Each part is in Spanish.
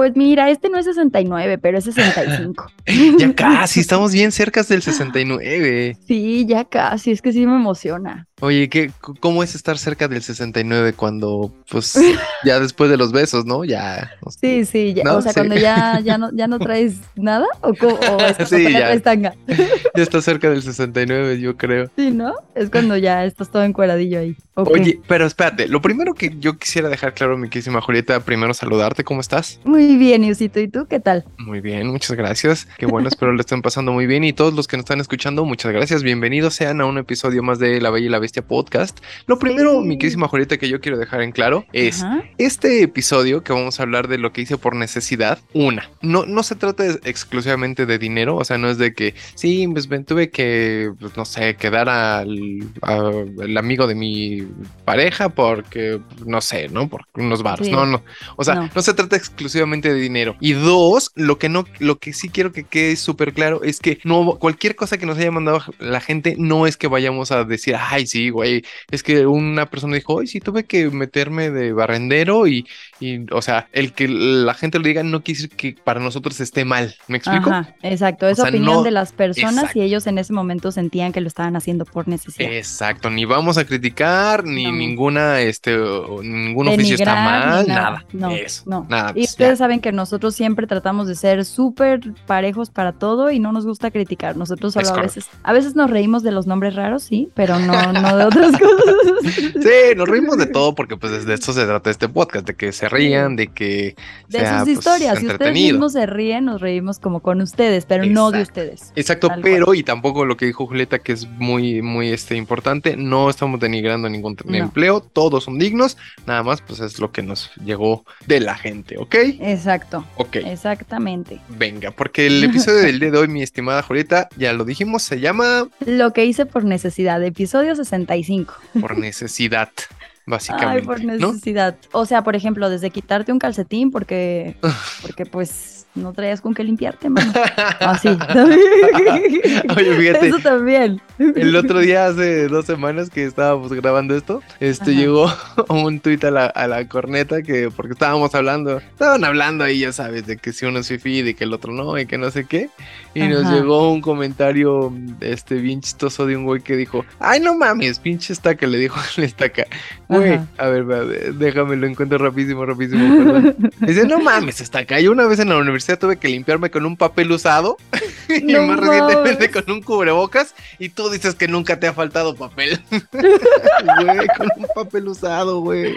Pues mira, este no es 69, pero es 65. ya casi, estamos bien cerca del 69. Sí, ya casi, es que sí me emociona. Oye, ¿qué, ¿cómo es estar cerca del 69 cuando, pues, ya después de los besos, ¿no? Ya. Sí, sí, ya, o sea, cuando ya, ya, no, ya no traes nada o, o es sí, ya. ya está cerca del 69, yo creo. Sí, ¿no? Es cuando ya estás todo encueradillo ahí. Oye, pero espérate, lo primero que yo quisiera dejar claro, mi querísima Julieta, primero saludarte, ¿cómo estás? Muy bien, Yusito, ¿y tú qué tal? Muy bien, muchas gracias. Qué bueno, espero le estén pasando muy bien y todos los que nos están escuchando, muchas gracias. Bienvenidos sean a un episodio más de La Bella y la Bestia Podcast. Lo primero, mi querísima Julieta, que yo quiero dejar en claro es este episodio que vamos a hablar de lo que hice por necesidad. Una, no, no se trata exclusivamente de dinero, o sea, no es de que sí, pues tuve que, pues, no sé, quedar al, al amigo de mi pareja porque, no sé, ¿no? Por unos baros. No, no. O sea, no. se trata exclusivamente de dinero. Y dos, lo que no, lo que sí quiero que quede súper claro es que no, cualquier cosa que nos haya mandado la gente no es que vayamos a decir, ay, sí, güey, es que una persona dijo, ay, sí, tuve que meterme de barrendero y, y, o sea, el que la gente lo diga no quiere decir que para nosotros esté mal. ¿Me explico? exacto. Es opinión de las personas y ellos en ese momento sentían que lo estaban haciendo por necesidad. Exacto. Ni vamos a criticar, ni ninguna, este, ningún oficio está mal, nada. No, eso, no. Nada, y pues, ustedes saben que nosotros siempre tratamos de ser súper parejos para todo y no nos gusta criticar. Nosotros solo a veces, a veces nos reímos de los nombres raros, sí, pero no, no de otras cosas. Sí, nos reímos de todo porque pues de esto se trata este podcast, de que se rían, de que de sus pues, historias. Si ustedes mismos se ríen, nos reímos como con ustedes, pero no de ustedes. Exacto, pero y tampoco lo que dijo Julieta, que es muy, muy este, importante, no estamos denigrando ningún empleo, todos son dignos, nada más pues es lo que nos llegó de la gente, ¿ok? Exacto. Ok. Exactamente. Venga, porque el episodio del día de hoy, mi estimada Julieta, ya lo dijimos, se llama... Lo que hice por necesidad, episodio 65. Por necesidad básicamente. Ay, por necesidad. O sea, por ejemplo, desde quitarte un calcetín porque, porque pues no traías con qué limpiarte, mano. Así. Oye, fíjate. Eso también. El otro día, hace dos semanas que estábamos grabando esto, este llegó un tuit a la, a la corneta que, porque estábamos hablando, estaban hablando ahí, ya sabes, de que si uno es fifi, de que el otro no, y que no sé qué. Y nos llegó un comentario, este, bien chistoso de un güey que dijo, ay, no mames, pinche estaca, le dijo la estaca. Güey, a ver, déjame, lo encuentro rapidísimo, rapidísimo. Dice, no mames, estaca. Yo una vez en la universidad tuve que limpiarme con un papel usado y más recientemente con un cubrebocas y tú dices que nunca te ha faltado papel. güey, con un papel usado, güey.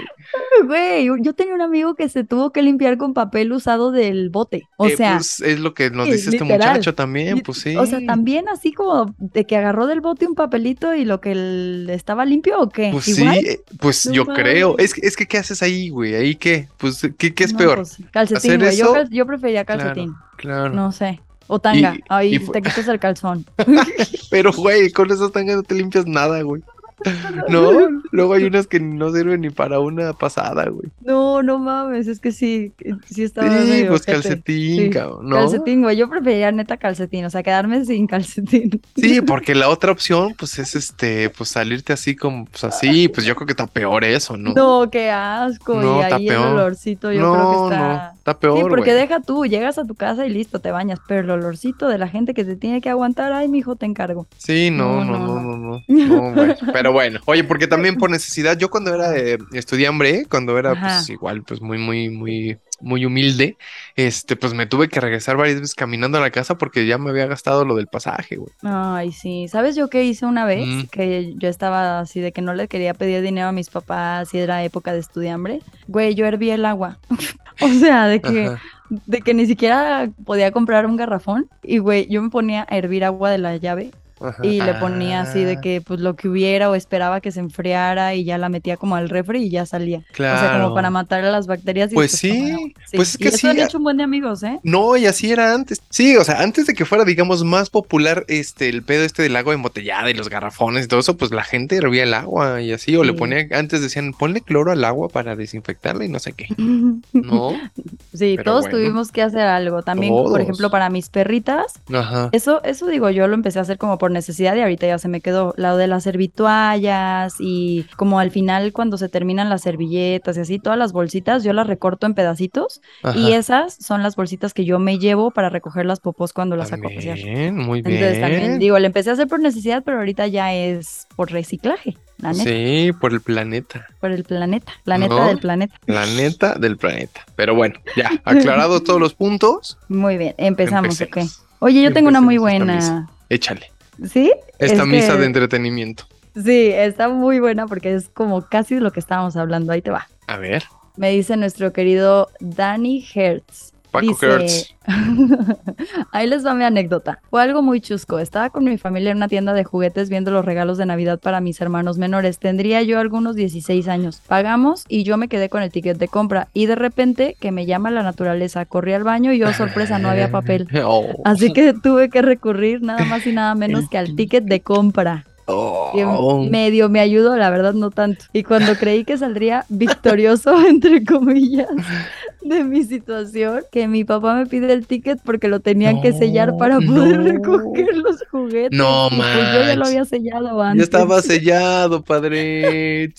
Güey, yo tenía un amigo que se tuvo que limpiar con papel usado del bote. O eh, sea, pues, es lo que nos dice este muchacho también, pues sí. O sea, también así como de que agarró del bote un papelito y lo que estaba limpio o qué. Pues sí, eh, pues yo creo. Es, es que, ¿qué haces ahí, güey? ¿Ahí qué? Pues, ¿qué, qué es peor? Pues, calcetín, güey. Yo, yo prefería calcetín. Claro. No sé. O tanga. Ahí te quitas el calzón. Pero, güey, con esas tangas no te limpias nada, güey. No, luego hay unas que no sirven ni para una pasada, güey. No, no mames, es que sí, sí estaba. Sí, pues calcetín, cabrón, ¿no? Calcetín, güey. Yo preferiría neta calcetín, o sea, quedarme sin calcetín. Sí, porque la otra opción, pues es este, pues salirte así como, pues así, pues yo creo que está peor eso, ¿no? No, qué asco. No, y ahí el olorcito, yo creo que está. No, está peor. Sí, porque deja tú, llegas a tu casa y listo, te bañas, pero el olorcito de la gente que te tiene que aguantar, ay, mijo, te encargo. Sí, no, no, no, no, no. no, Pero bueno, oye, porque también por necesidad, yo cuando era eh, estudiante, cuando era pues igual, pues muy, muy, muy, muy humilde, este, pues me tuve que regresar varias veces caminando a la casa porque ya me había gastado lo del pasaje, güey. Ay, sí. ¿Sabes yo qué hice una vez? Mm. Que yo estaba así de que no le quería pedir dinero a mis papás y era época de estudiambre. Güey, yo herví el agua. o sea, de que... de que ni siquiera podía comprar un garrafón y güey, yo me ponía a hervir agua de la llave y le ponía así de ah. que pues lo que hubiera o esperaba que se enfriara y ya la metía como al refri y ya salía. Claro. O sea, como para matar a las bacterias. pues, pues sí, pues es que y eso han hecho un buen de amigos, ¿eh? No, y así era antes. Sí, o sea, antes de que fuera, digamos, más popular este el pedo este del agua embotellada y los garrafones y todo eso, pues la gente hervía el agua y así, o le ponía, antes decían, ponle cloro al agua para desinfectarla y no sé qué. ¿No? Sí, todos tuvimos que hacer algo. También, por ejemplo, para mis perritas, Ajá. eso, eso digo, yo lo empecé a hacer como por necesidad y ahorita ya se me quedó. Lado de las servituallas y como al final cuando se terminan las servilletas y así, todas las bolsitas yo las recorto en pedacitos y esas son las bolsitas que yo me llevo para recoger las popos cuando las saco a pasear. Muy bien. Entonces también digo, le empecé a hacer por necesidad, pero ahorita ya es por reciclaje. Sí, por el planeta. Por el planeta, planeta del planeta. Planeta del planeta. Pero bueno, ya, aclarados todos los puntos. Muy bien, empezamos, ok. Oye, yo tengo una muy buena. Échale. ¿Sí? Esta misa de entretenimiento. Sí, está muy buena porque es como casi lo que estábamos hablando. Ahí te va. A ver. Me dice nuestro querido Danny Hertz. Paco Dice, Ahí les va mi anécdota. Fue algo muy chusco. Estaba con mi familia en una tienda de juguetes viendo los regalos de Navidad para mis hermanos menores. Tendría yo algunos 16 años. Pagamos y yo me quedé con el ticket de compra. Y de repente, que me llama la naturaleza, corrí al baño y yo, sorpresa, no había papel. Oh. Así que tuve que recurrir nada más y nada menos que al ticket de compra. Oh. Medio me ayudó, la verdad no tanto. Y cuando creí que saldría victorioso, entre comillas, de mi situación, que mi papá me pide el ticket porque lo tenían que sellar para poder recoger los juguetes. No, man. Pues yo ya lo había sellado antes. Ya estaba sellado, padre.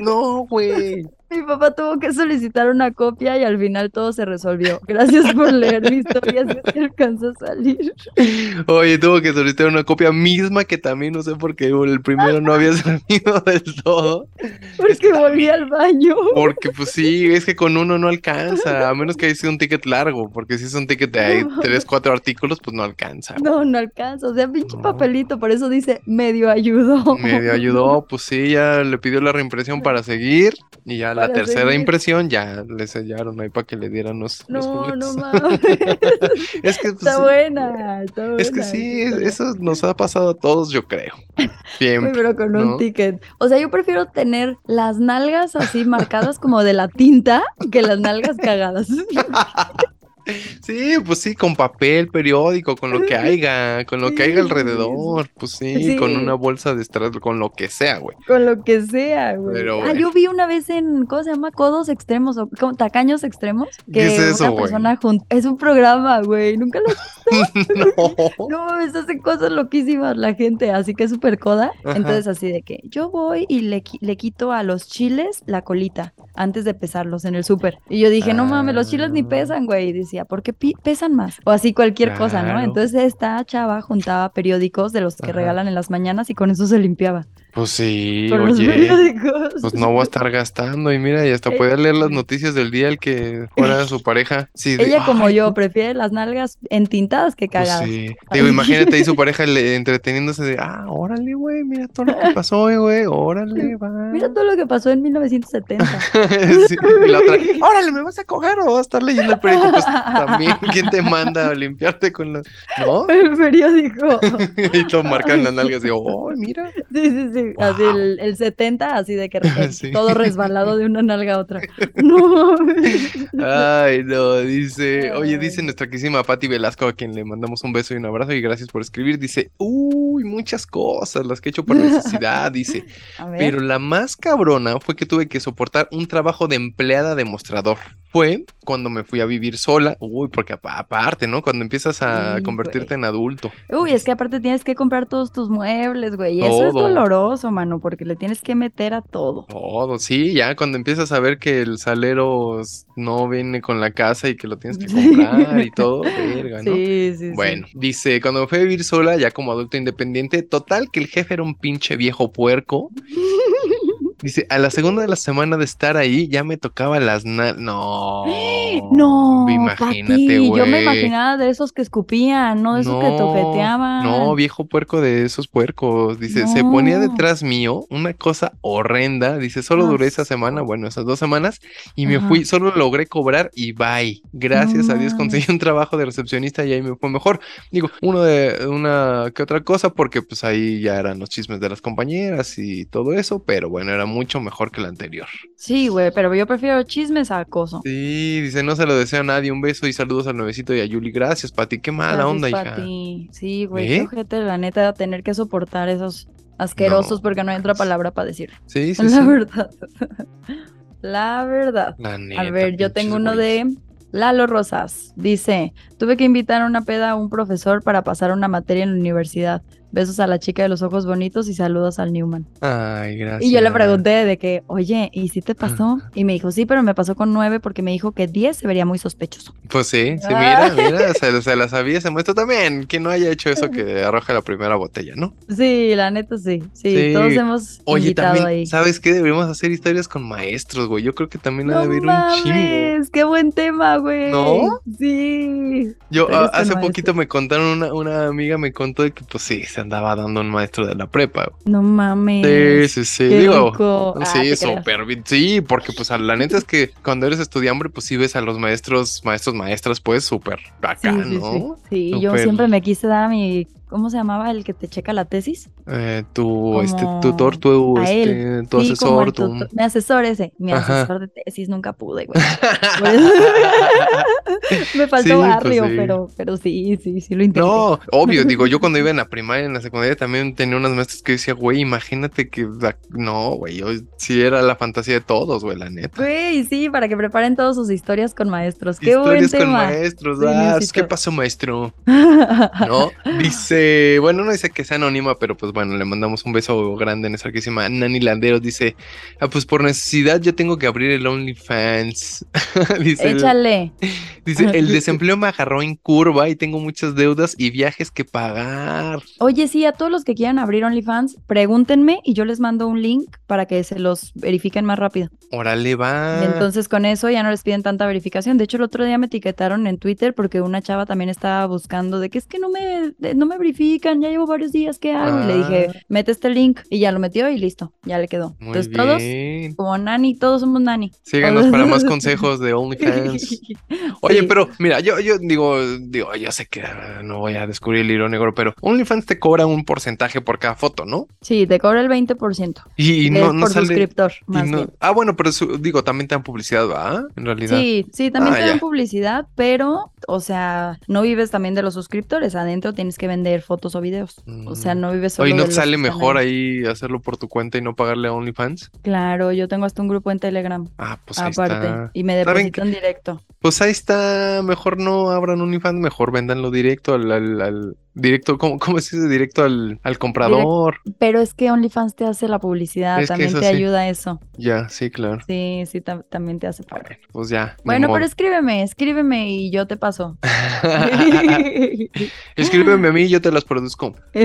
no, güey. Mi papá tuvo que solicitar una copia y al final todo se resolvió. Gracias por leer mi historia si alcanza a salir. Oye, tuvo que solicitar una copia misma que también no sé por qué el primero no había salido del todo. Porque volví al baño. Porque pues sí, es que con uno no alcanza, a menos que haya sido un ticket largo, porque si es un ticket de ahí, tres, cuatro artículos, pues no alcanza. No, no alcanza, o sea, pinche papelito, por eso dice medio ayudó. Medio ayudó, pues sí, ya le pidió la reimpresión para seguir y ya la la tercera impresión ya le sellaron ahí para que le dieran los, no, No, mames. es que, pues, está, buena, Es que sí, eso nos ha pasado a todos, yo creo. Siempre. pero con un ticket. O sea, yo prefiero tener las nalgas así marcadas como de la tinta que las nalgas cagadas. Sí, pues sí, con papel, periódico, con lo que haya, con lo que haya alrededor, pues sí, con una bolsa de estrés, con lo que sea, güey. Con lo que sea, güey. ah, yo vi una vez en, ¿cómo se llama? Codos extremos o tacaños extremos. Que ¿Qué es eso, una persona Es un programa, güey. Nunca lo he visto. no. no mames, hacen cosas loquísimas la gente, así que es súper coda. Entonces, así de que yo voy y le, le quito a los chiles la colita antes de pesarlos en el súper. Y yo dije, no mames, los chiles ni ah. pesan, güey. Y decía, porque pesan más. O así cualquier cosa, ¿no? Entonces esta chava juntaba periódicos de los que regalan en las mañanas y con eso se limpiaba. Pues sí, oye, pues no voy a estar gastando y mira, y hasta eh, puede leer las noticias del día el que fuera su pareja. Sí, Ella como yo prefiere las nalgas entintadas que pues cagadas. sí, digo, imagínate ahí su pareja entreteniéndose de, ah, órale, güey, mira todo lo que pasó, güey, órale, va. Mira todo lo que pasó en 1970. sí, y la otra, órale, ¿me vas a coger o vas a estar leyendo el periódico? Pues también, ¿quién te manda a limpiarte con los, no? El periódico. y todo marcan las nalgas y, oh, mira. Sí, sí, sí así el, 70, así de que todo resbalado de una nalga a otra. No. Ay, no, dice, oye, dice nuestra querísima Patti Velasco, a quien le mandamos un beso y un abrazo y gracias por escribir. Dice, uy, muchas cosas, las que he hecho por necesidad, dice. Pero la más cabrona fue que tuve que soportar un trabajo de empleada de mostrador. Fue cuando me fui a vivir sola, uy, porque aparte, ¿no? Cuando empiezas a convertirte en adulto. Uy, es que aparte tienes que comprar todos tus muebles, güey, y eso es doloroso, mano, porque le tienes que meter a todo. Todo, sí, ya cuando empiezas a ver que el salero no viene con la casa y que lo tienes que comprar y todo, verga, ¿no? Sí, sí, Bueno, dice, cuando me fui a vivir sola, ya como adulto independiente, total que el jefe era un pinche viejo puerco. Dice, a la segunda de la semana de estar ahí ya me tocaba las no. No. Imagínate, güey. Yo me imaginaba de esos que escupían, no de esos que toqueteaban. No, viejo puerco de esos puercos. Dice, se ponía detrás mío una cosa horrenda. Dice, solo duré esa semana, bueno, esas dos semanas, y me fui, solo logré cobrar y bye. Gracias a Dios conseguí un trabajo de recepcionista y ahí me fue mejor. Digo, uno de una que otra cosa, porque pues ahí ya eran los chismes de las compañeras y todo eso, pero bueno, era mucho mejor que la anterior. Sí, güey, pero yo prefiero chismes a acoso. Sí, dice, no se lo deseo a nadie. Un beso y saludos al nuevecito y a Yuli. Gracias, Pati. Qué mala onda, hija. Sí, güey, ¿Eh? la neta, tener que soportar esos asquerosos porque no hay otra palabra para decir. Sí, sí, La verdad. la verdad. a ver, yo tengo uno de Lalo Rosas dice, tuve que invitar a una peda a un profesor para pasar una materia en la universidad. Besos a la chica de los ojos bonitos y saludos al Newman. Ay, gracias. Y yo le pregunté de que, oye, ¿y si te pasó? Y me dijo, sí, pero me pasó con nueve porque me dijo que diez se vería muy sospechoso. Pues sí, sí, mira, mira, se, se la sabía, se muestra también. Que no haya hecho eso que arroja la primera botella, ¿no? Sí, la neta sí. Sí, todos hemos Oye, invitado también, ahí. ¿sabes qué? Deberíamos hacer historias con maestros, güey. Yo creo que también ha de haber un chingo. qué buen tema, güey. ¿No? Sí. Yo a- hace poquito me contaron una, una amiga me contó de que pues sí, se andaba dando un maestro de la prepa. No mames. Sí, sí, sí. Qué Digo, rico. Ah, sí, súper bien. Sí, porque pues la neta es que cuando eres estudiante, pues sí ves a los maestros, maestros, maestras, pues súper acá, Sí, sí, ¿no? sí. Sí, yo siempre me quise dar mi, ¿cómo se llamaba el que te checa la tesis? Eh, tu este, Como tutor, tu, este, tu Sí, como asesor, tu... tutor- Mi asesor ese, mi Ajá. asesor de tesis, nunca pude, güey. Me faltó Sí, pues barrio, sí. pero, pero sí, sí, sí lo intenté. No, obvio, digo, yo cuando iba en la primaria, en la secundaria, también tenía unas maestras que decía, güey, imagínate que, la- no, güey, yo sí era la fantasía de todos, güey, la neta. Güey, sí, para que preparen todas sus historias con maestros. Qué buen Historias con tema. maestros, ah. ¿qué pasó, maestro? ¿no? Dice, bueno, no dice que sea anónima, pero pues bueno, le mandamos un beso grande en esa riquísima. Nani Landeros dice, ah, pues por necesidad yo tengo que abrir el OnlyFans. dice, Échale. dice, el desempleo me agarró en curva y tengo muchas deudas y viajes que pagar. Oye, sí, a todos los que quieran abrir OnlyFans, pregúntenme y yo les mando un link para que se los verifiquen más rápido. Órale, va. Entonces con eso ya no les piden tanta verificación. De hecho, el otro día me etiquetaron en Twitter porque una chava también estaba buscando de que es que no me, no me ya llevo varios días, ¿qué hago? Y le dije, Ah. mete este link y ya lo metió y listo, ya le quedó. Muy Entonces todos, como Nani, todos somos Nani. Síganos para más consejos de OnlyFans. Oye, Sí. pero mira, yo, yo digo, digo, yo sé que ah, no voy a descubrir el hilo negro, pero OnlyFans te cobra un porcentaje por cada foto, ¿no? Sí, te cobra el 20%. Y, Es no, no por sale. suscriptor, y más no- bien. ah, bueno, pero su- digo, también te dan publicidad, ¿va? En realidad. Sí, sí, también Ah, te dan ya. publicidad, pero, o sea, no vives también de los suscriptores. Adentro tienes que vender fotos o videos. O sea, Mm. no vives solo Oye, ¿no de sale mejor ahí. hacerlo por tu cuenta y no pagarle a OnlyFans? Claro, yo tengo hasta un grupo en Telegram. Ah, pues ahí aparte, está. y me ¿Saben depositan directo. Pues ahí está, mejor no abran OnlyFans, mejor véndanlo directo al, al, al- directo, ¿cómo, cómo se dice? Directo al, al comprador. Pero es que OnlyFans te hace la publicidad, Es también te sí. ayuda a eso. Ya, sí, claro. Sí, sí, tam- también te hace pagar. Bueno, pues ya. Bueno, pero escríbeme, escríbeme y yo te paso. Escríbeme a mí y yo te las produzco. Digo,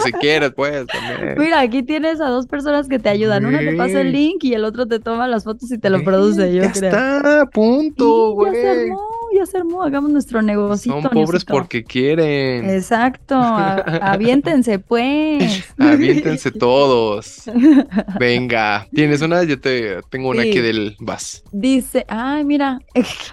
si quieres, pues, también. Mira, aquí tienes a dos personas que te ayudan. Una te pasa el link y el otro te toma las fotos y te lo produce, yo ya creo. está, punto, Sí, güey. Ya se armó. Hagamos nuestro negocio. Son pobres porque quieren. Exacto, aviéntense pues. Aviéntense todos. Venga, ¿tienes una? Yo te tengo una Sí. aquí del vas. Dice, ay, mira,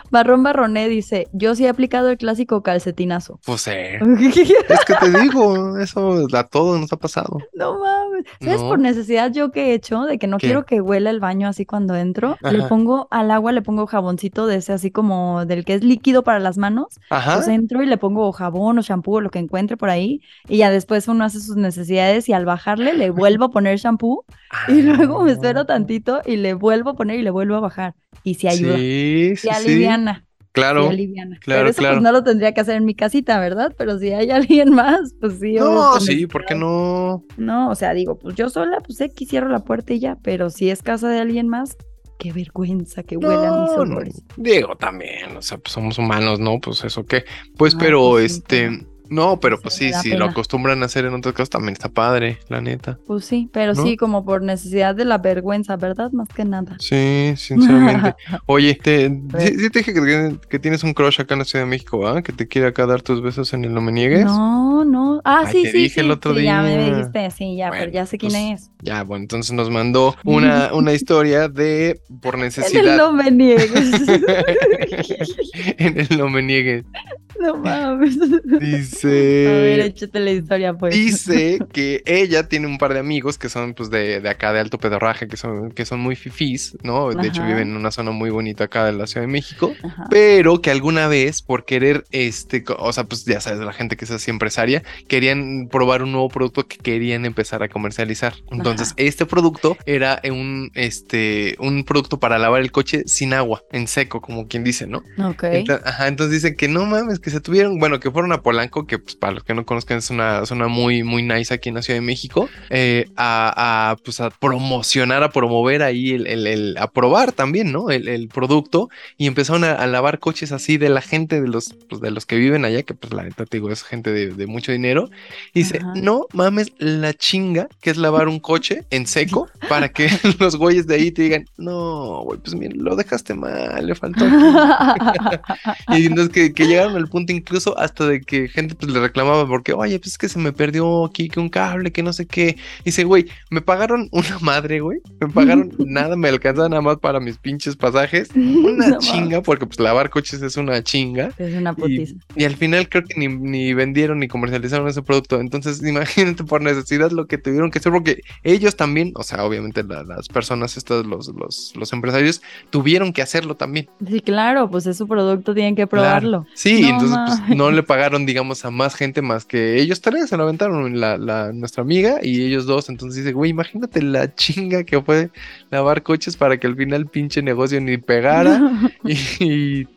Barrón Barroné dice, yo sí he aplicado el clásico calcetinazo. Pues eh, es que te digo, eso a todos nos ha pasado. No mames. ¿Sabes No. por necesidad yo que he hecho? De que no ¿Qué? quiero que huela el baño así cuando entro. Le pongo al agua, le pongo jaboncito de ese así como del que es líquido para las manos. Ajá. Pues entro y le pongo jabón o shampoo o lo que encuentre por ahí. Y ya después uno hace sus necesidades y al bajarle le vuelvo a poner shampoo. Y luego me espero tantito y le vuelvo a poner y le vuelvo a bajar. Y si ayuda. Sí, sí, Sí sí. aliviana. sí Claro. aliviana. claro, Pero eso claro. pues no lo tendría que hacer en mi casita, ¿verdad? Pero si hay alguien más, pues sí. No, sí. ¿por qué no? No, o sea, digo, pues yo sola, pues sé que cierro la puerta y ya, pero si es casa de alguien más, qué vergüenza que huelan mis No, no. olores. Digo, también, o sea, pues somos humanos, ¿no? Pues eso qué. Pues, Ah, pero pues sí, este, no, pero pues sí, si lo acostumbran a hacer en otros casos también está padre, la neta. Pues sí, pero ¿No? sí, como por necesidad de la vergüenza, ¿verdad? Más que nada. Sí, sinceramente. Oye, te, sí, sí te dije que, que tienes un crush acá en la Ciudad de México, ¿ah? Que te quiere acá dar tus besos en el No Me Niegues. No, no. Ah, Ay, sí, te sí, dije el sí, otro sí, ya me día. dijiste, sí, ya, pero ya sé quién pues, es. Ya, bueno, entonces nos mandó una, una historia de por En el necesidad. no me niegues. en el No Me Niegues. no mames. Dice. A ver, échate la historia, pues. Dice que ella tiene un par de amigos que son, pues, de, de acá, de alto pedorraje, que son, que son muy fifís, ¿no? De hecho, viven en una zona muy bonita acá de la Ciudad de México, pero que alguna vez, por querer, este, o sea, pues ya sabes, la gente que es así empresaria, querían probar un nuevo producto que querían empezar a comercializar. Entonces, este producto era un, este, un producto para lavar el coche sin agua, en seco, como quien dice, ¿no? Ok. Entonces, ajá, entonces dicen que no mames, que se tuvieron, bueno, que fueron a Polanco, que pues para los que no conozcan es una zona muy, muy nice aquí en la Ciudad de México, eh, a, a, pues a promocionar, a promover ahí el, el, el a probar también, ¿no? El, el producto y empezaron a, a, lavar coches así de la gente de los, pues, de los que viven allá, que pues la neta te digo, es gente de, de mucho dinero. Y dice, Ajá. no mames la chinga que es lavar un coche en seco para que los güeyes de ahí te digan, no, güey, pues mira, lo dejaste mal, le faltó. y entonces que, que, llegaron al punto incluso hasta de que gente pues le reclamaba porque, oye, pues es que se me perdió aquí que un cable, que no sé qué. Y dice, güey, me pagaron una madre, güey, me pagaron nada, me alcanza nada más para mis pinches pasajes. Una no, chinga, porque pues lavar coches es una chinga. Es una putiza. Y, y al final creo que ni, ni, vendieron ni comercializaron ese producto. Entonces, imagínate por necesidad lo que tuvieron que hacer, porque ellos también, o sea, obviamente la, las personas, estas, los, los, los, empresarios, tuvieron que hacerlo también. Sí, claro, pues es su producto, tienen que probarlo. Claro. Sí, no, entonces pues, no le pagaron, digamos, a más gente más que ellos tres, se lo aventaron la, la, nuestra amiga y ellos dos. Entonces dice, güey, imagínate la chinga que fue lavar coches para que al final pinche negocio ni pegara y, y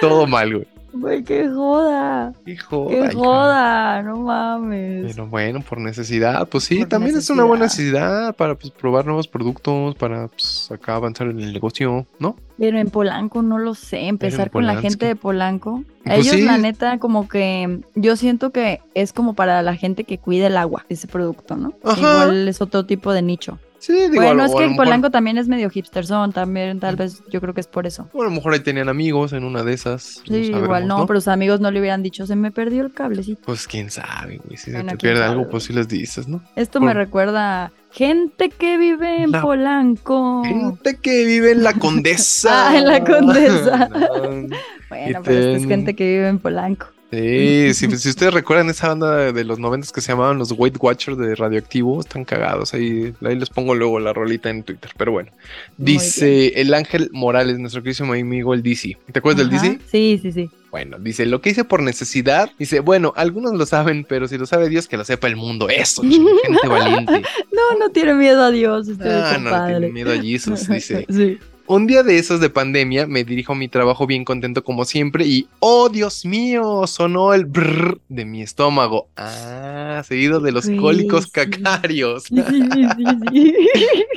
todo mal, güey. Güey, qué joda. Qué joda. Qué joda, no mames. Pero bueno, por necesidad, pues sí, por también necesidad. es una buena necesidad para pues, probar nuevos productos, para pues, acá avanzar en el negocio, ¿no? Pero en Polanco no lo sé, empezar con la gente de Polanco. Pues Ellos, sí. la neta, como que yo siento que es como para la gente que cuida el agua, ese producto, ¿no? Ajá. Igual es otro tipo de nicho. Sí, digo, bueno, es que mejor, Polanco también es medio hipster son, también tal vez yo creo que es por eso. Bueno, a lo mejor ahí tenían amigos en una de esas. Sí, no igual no, ¿no, pero sus amigos no le hubieran dicho, se me perdió el cablecito. Pues quién sabe, güey, si bueno, se te pierde sabe, algo, pues sí les dices, ¿no? Esto por... me recuerda a gente que vive en la... Polanco. Gente que vive en la Condesa. ah, en la Condesa. no. bueno, pero ten... esta es gente que vive en Polanco. Sí, si, si, ustedes recuerdan esa banda de, los noventas que se llamaban los Weight Watchers de Radioactivo, están cagados. Ahí, ahí les pongo luego la rolita en Twitter. Pero bueno, dice el Ángel Morales, nuestro querido amigo, el DC. ¿Te acuerdas Ajá. del DC? Sí, sí, sí. Bueno, dice, lo que hice por necesidad, dice, bueno, algunos lo saben, pero si lo sabe Dios, que lo sepa el mundo. Eso, gente valiente. No, no tiene miedo a Dios. Ah, no, no tiene miedo a Jesús, dice. sí. Un día de esos de pandemia me dirijo a mi trabajo bien contento como siempre y ¡oh Dios mío! Sonó el brrr de mi estómago. Ah, seguido de los sí, cólicos sí. cacarios. Sí,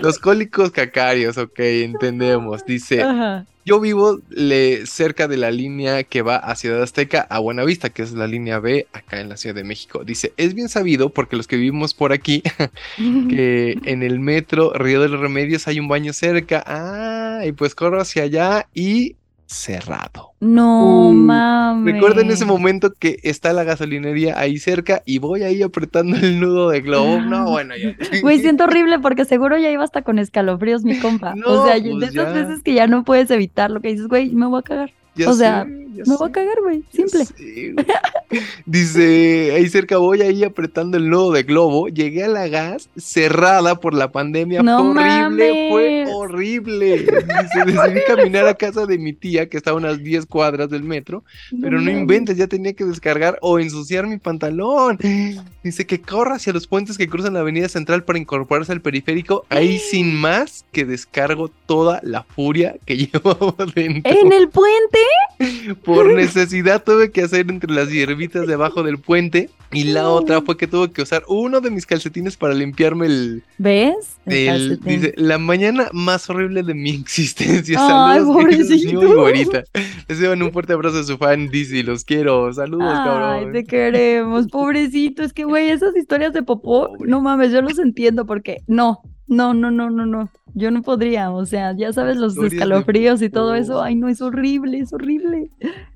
los cólicos cacarios, ok, entendemos. Dice, Ajá. Yo vivo le, cerca de la línea que va a Ciudad Azteca a Buenavista, que es la línea B acá en la Ciudad de México. Dice, es bien sabido porque los que vivimos por aquí, que en el metro Río de los Remedios hay un baño cerca. Ah, y pues corro hacia allá y cerrado. No uh, mames. Recuerden ese momento que está la gasolinería ahí cerca y voy ahí apretando el nudo de globo. No, bueno, ya. Güey, siento horrible porque seguro ya iba hasta con escalofríos mi compa. No, o sea, pues de esas ya. veces que ya no puedes evitar lo que dices, güey, me voy a cagar. Ya o sea, sé, ya me sé. voy a cagar, güey. Simple. Sé, güey. Dice, ahí cerca voy ahí apretando el nudo de globo. Llegué a la gas cerrada por la pandemia. No fue horrible, mames. fue horrible. Dice, decidí caminar a casa de mi tía, que está a unas 10 cuadras del metro. Pero no mames. inventes, ya tenía que descargar o ensuciar mi pantalón. Dice que corra hacia los puentes que cruzan la avenida central para incorporarse al periférico. Ahí sin más que descargo toda la furia que llevaba dentro. ¿En el puente? Por necesidad tuve que hacer entre las hierbitas debajo del puente y la otra fue que tuve que usar uno de mis calcetines para limpiarme el... ¿Ves? El el- dice, la mañana más horrible de mi existencia. Ay, Saludos, pobrecito. Les llevan un fuerte abrazo a su fan, Dizzy. Los quiero. Saludos, Ay, cabrón. te queremos, pobrecito. Es que, güey, esas historias de popó, Pobre. no mames, yo los entiendo porque no, no, no, no, no, no. Yo no podría, o sea, ya sabes, los Historias escalofríos y todo eso. Ay, no, es horrible, es horrible.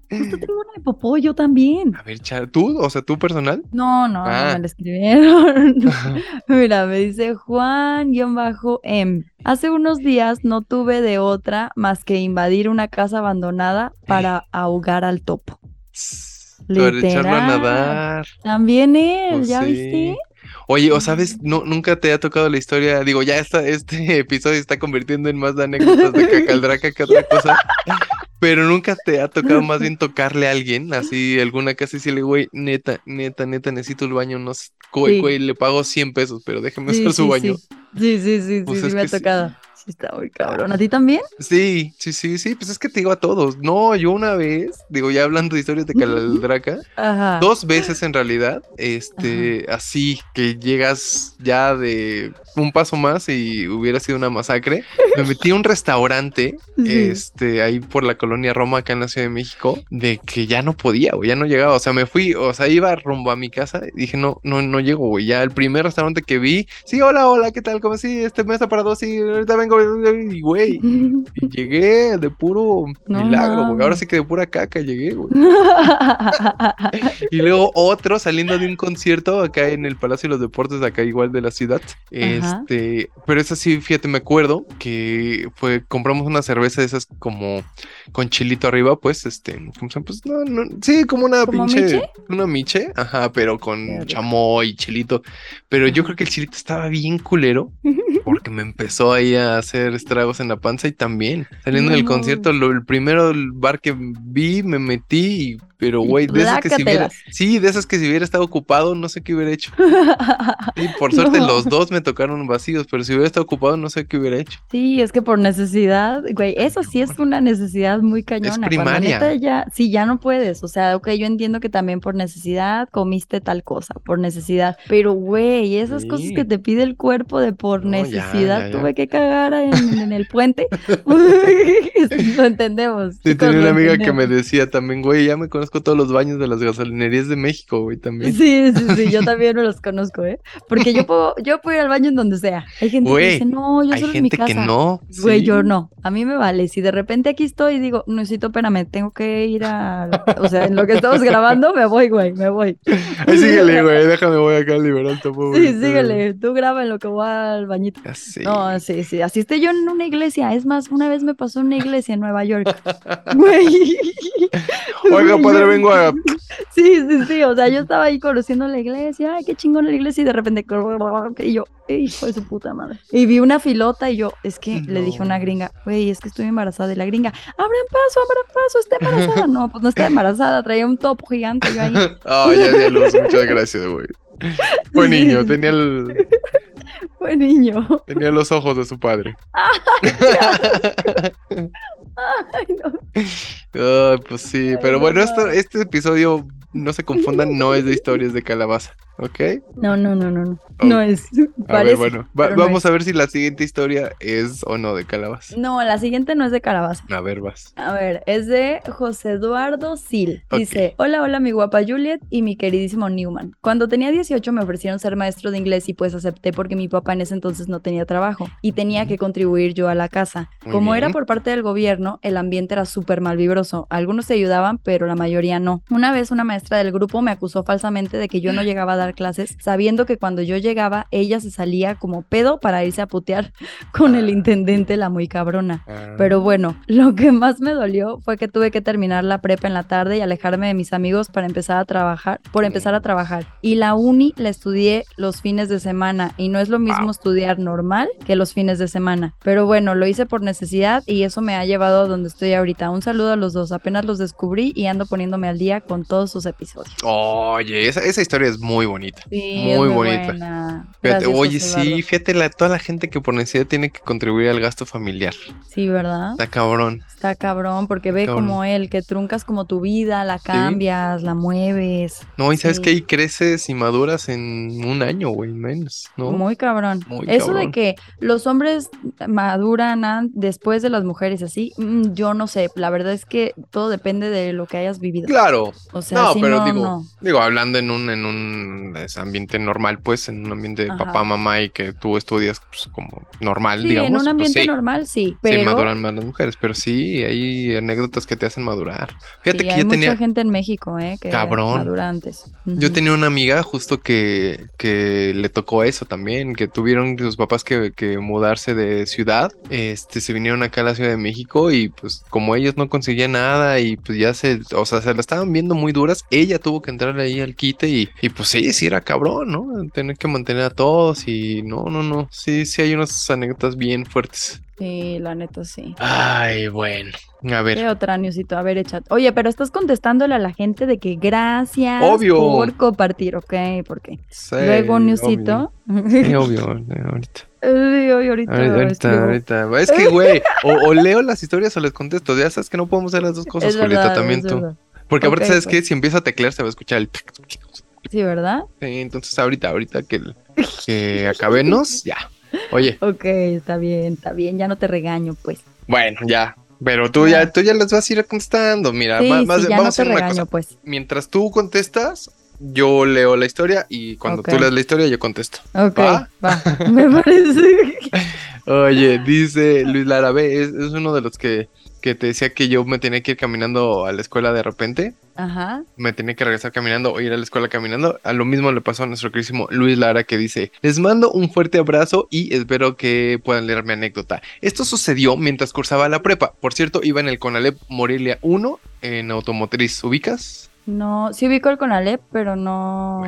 Justo tengo una de popó, yo también. A ver, ¿tú? O sea, ¿tú personal? No, no, Ah. no me la escribieron. Mira, me dice Juan-M. Hace unos días no tuve de otra más que invadir una casa abandonada para ahogar al topo. Para echarlo a nadar. También él, Pues ¿ya sí. viste? Oye, o sabes, no, nunca te ha tocado la historia, digo, ya está, este episodio está convirtiendo en más de anécdotas de Cacaldraca que otra cosa, pero nunca te ha tocado más bien tocarle a alguien, así, alguna casa y decirle, güey, neta, neta, neta, necesito el baño, no sé, güey, Sí. güey, le pago 100 pesos, pero déjeme Sí, usar su sí, baño. Sí, sí, sí, sí, Pues sí, me ha tocado. Está muy cabrón. ¿A ti también? Sí, sí, sí, sí, pues es que te digo a todos, no, yo una vez, digo, ya hablando de historias de Cacaldraca, Ajá. Dos veces en realidad, este, así que llegas ya de un paso más y hubiera sido una masacre. Me metí a un restaurante, Sí. este, ahí por la colonia Roma, acá en la Ciudad de México, de que ya no podía, güey, ya no llegaba. O sea, me fui, o sea, iba rumbo a mi casa y dije, no, no, no llego, güey. Ya el primer restaurante que vi, sí, hola, hola, ¿qué tal? ¿Cómo sí? Este mesa para dos, sí, ahorita vengo, y güey. Y llegué de puro No milagro, porque ahora sí que de pura caca llegué, güey. Y luego otro saliendo de un concierto acá en el Palacio de los Deportes, acá igual de la ciudad. Este, pero es así, fíjate, me acuerdo que fue, compramos una cerveza de esas como con chilito arriba, pues, este. Pues no, no, sí, como una ¿Como pinche, miche? una miche, ajá, pero con rico. chamoy y chilito. Pero yo creo que el chilito estaba bien culero porque me empezó ahí a hacer estragos en la panza y también saliendo No del concierto, lo- el primero bar que vi, me metí, y- pero güey, de esas que si hubiera, sí, de esas que si hubiera estado ocupado, no sé qué hubiera hecho. Y por suerte No. los dos me tocaron vacíos, pero si hubiera estado ocupado, no sé qué hubiera hecho. Sí, es que por necesidad, güey, eso sí es una necesidad muy cañona. Cuando primaria. neta ya, sí, ya no puedes. O sea, ok, yo entiendo que también por necesidad comiste tal cosa, por necesidad. Pero, güey, esas cosas que te pide el cuerpo de por No, necesidad, ya, ya. tuve que cagar en, en el puente. lo entendemos. Sí, tenía una amiga que me decía también, güey, ya me conozco todos los baños de las gasolinerías de México, güey, también. Sí, sí, sí, yo también me los conozco, ¿eh? Porque yo puedo, yo puedo ir al baño en donde sea. Hay gente Güey, que dice, no, yo Hay solo en mi gente casa. que no. Güey, sí. yo no. A mí me vale. Si de repente aquí estoy y digo, necesito, espérame, tengo que ir a. O sea, en lo que estamos grabando, me voy, güey, me voy. Ay, síguele, güey, déjame, voy acá al liberal topo. Sí, síguele. Tú graba en lo que voy al bañito. Ya sé. No, sí, sí. Asiste yo en una iglesia. Es más, una vez me pasó en una iglesia en Nueva York. Güey. Oiga, padre, vengo a. Sí, sí, sí. O sea, yo estaba ahí conociendo la iglesia. Ay, qué chingón la iglesia. Y de repente. Y yo, "Ey, hijo de su puta madre. Y vi una filota y yo, es que le dije a una gringa, güey, es que estoy embarazada. Y la gringa, abran paso, abran paso, está embarazada. No, pues no está embarazada. Traía un topo gigante yo ahí. Ah, ya, ya, Luz, muchas gracias, güey. Fue niño, tenía, el- Fue niño. tenía los ojos de su padre. Ay, no. Ay, pues sí, pero bueno, esto, este episodio, no se confundan, no es de historias de calabaza, ¿ok? No, no, no, no. No, no es. A ver, bueno, va- pero no vamos a ver si la siguiente historia es o no de calabaza. No, la siguiente no es de calabaza. A ver, vas. A ver, es de José Eduardo Sil. Dice, hola, hola mi guapa Juliet y mi queridísimo Newman. Cuando tenía 18 me ofrecieron ser maestro de inglés y pues acepté porque mi papá en ese entonces no tenía trabajo y tenía que contribuir yo a la casa. Muy Como era por parte del gobierno, el ambiente era súper malvibroso. Algunos se ayudaban, pero la mayoría no. Una vez una maestra del grupo me acusó falsamente de que yo no llegaba a dar clases, sabiendo que cuando yo llegaba, ella se salía como pedo para irse a putear con el intendente, la muy cabrona. Ah, Pero bueno, lo que más me dolió fue que tuve que terminar la prepa en la tarde y alejarme de mis amigos para empezar a trabajar, por empezar a trabajar. Y la uni la estudié los fines de semana y no es lo mismo Wow. estudiar normal que los fines de semana. Pero bueno, lo hice por necesidad y eso me ha llevado a donde estoy ahorita. Un saludo a los dos, apenas los descubrí y ando poniéndome al día con todos sus episodios. Oye, esa, esa historia es muy bonita. Sí, Muy muy bonita. Fíjate, oye, sí, fíjate, la, toda la gente que por necesidad tiene que contribuir al gasto familiar. Sí, ¿verdad? Está cabrón. Está cabrón, porque ve Cabrón. como él, que truncas como tu vida, la cambias, la mueves. No, y sabes Sí. que ahí creces y maduras en un año, güey, menos, ¿no? Muy cabrón. Muy Eso cabrón. de que los hombres maduran an- después de las mujeres así, mm, yo no sé. La verdad es que todo depende de lo que hayas vivido. Claro. O sea, no, sí, pero no, digo, no. digo, hablando en un, en un ambiente normal, pues, en un ambiente de Ajá. papá, mamá y que tú estudias pues, como normal, Sí, digamos. en un pues, ambiente sí, normal sí, Sí, pero maduran más las mujeres, pero sí, hay anécdotas que te hacen madurar. Fíjate sí, que hay yo mucha tenía, gente en México, ¿eh? Que Cabrón. madura antes. Yo tenía una amiga justo que, que le tocó eso también, que tuvieron sus papás que, que mudarse de ciudad, este, se vinieron acá a la Ciudad de México y pues como ellos no conseguían nada y pues ya se, o sea, se la estaban viendo muy duras, ella tuvo que entrar ahí al quite y, y pues sí, sí era cabrón, ¿no? Tener que mantener a todos y no, no, no, sí, sí hay unas anécdotas bien fuertes. Sí, la neta sí. Ay, bueno. A ver. ¿Qué otra newsito? A ver, échate. Oye, pero estás contestándole a la gente de que gracias Obvio. por compartir, ok, ¿por qué? Luego newsito. Obvio, obvio ahorita. Sí, ahorita, ahorita, ahorita, Es que, güey, o, leo las historias o les contesto. Ya sabes que no podemos hacer las dos cosas, Julieta, también tú. Porque aparte, ¿sabes qué? Pues. Si empieza a teclear, se va a escuchar el... Sí, ¿verdad? Sí, entonces ahorita, ahorita que, que acabemos, ya. Oye. Ok, está bien, está bien, ya no te regaño, pues. Bueno, ya. Pero tú ya, tú ya las vas a ir contestando. Mira, más, vamos a hacer una cosa. Pues. Mientras tú contestas, yo leo la historia y cuando tú lees la historia, yo contesto. Ok, va, me parece. Oye, dice Luis Lara, es, es uno de los que que te decía que yo me tenía que ir caminando a la escuela de repente. Ajá. Me tenía que regresar caminando o ir a la escuela caminando. A lo mismo le pasó a nuestro queridísimo Luis Lara que dice, les mando un fuerte abrazo y espero que puedan leer mi anécdota. Esto sucedió mientras cursaba la prepa. Por cierto, iba en el Conalep Morelia 1 en automotriz. ¿Ubicas? No, sí ubico el Conalep, pero no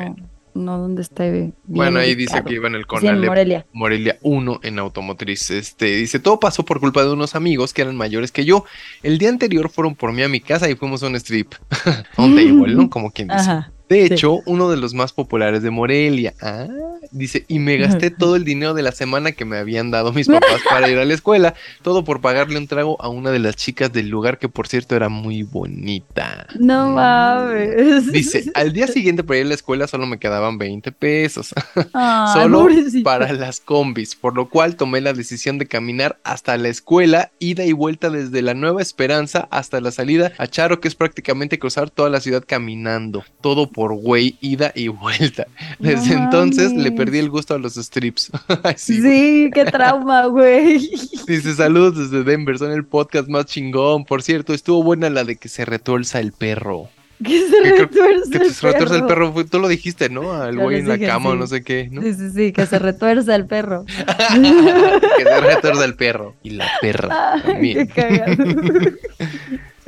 no donde está Bueno, ahí dice que iba en el Conalep Morelia. Morelia 1 en automotriz. Este, dice, todo pasó por culpa de unos amigos que eran mayores que yo. El día anterior fueron por mí a mi casa y fuimos a un strip. un table, ¿no? Como quien dice. De hecho, uno de los más populares de Morelia. Ah, dice, y me gasté todo el dinero de la semana que me habían dado mis papás para ir a la escuela, todo por pagarle un trago a una de las chicas del lugar que por cierto era muy bonita. No mm. mames. Dice, al día siguiente para ir a la escuela solo me quedaban 20 pesos. solo para las combis, por lo cual tomé la decisión de caminar hasta la escuela, ida y vuelta desde la Nueva Esperanza hasta la salida a Charo, que es prácticamente cruzar toda la ciudad caminando. Todo por güey, ida y vuelta. Desde entonces le perdí el gusto a los strips. sí, qué trauma, güey. Dice saludos desde Denver, son el podcast más chingón. Por cierto, estuvo buena la de que se retuerza el perro. Que se retuerza el, se retuerza el perro. Tú lo dijiste, ¿no? Al güey en la cama o no sé qué, ¿no? Sí, sí, sí, que se retuerza el perro. que se retuerza el perro. Y la perra también. Qué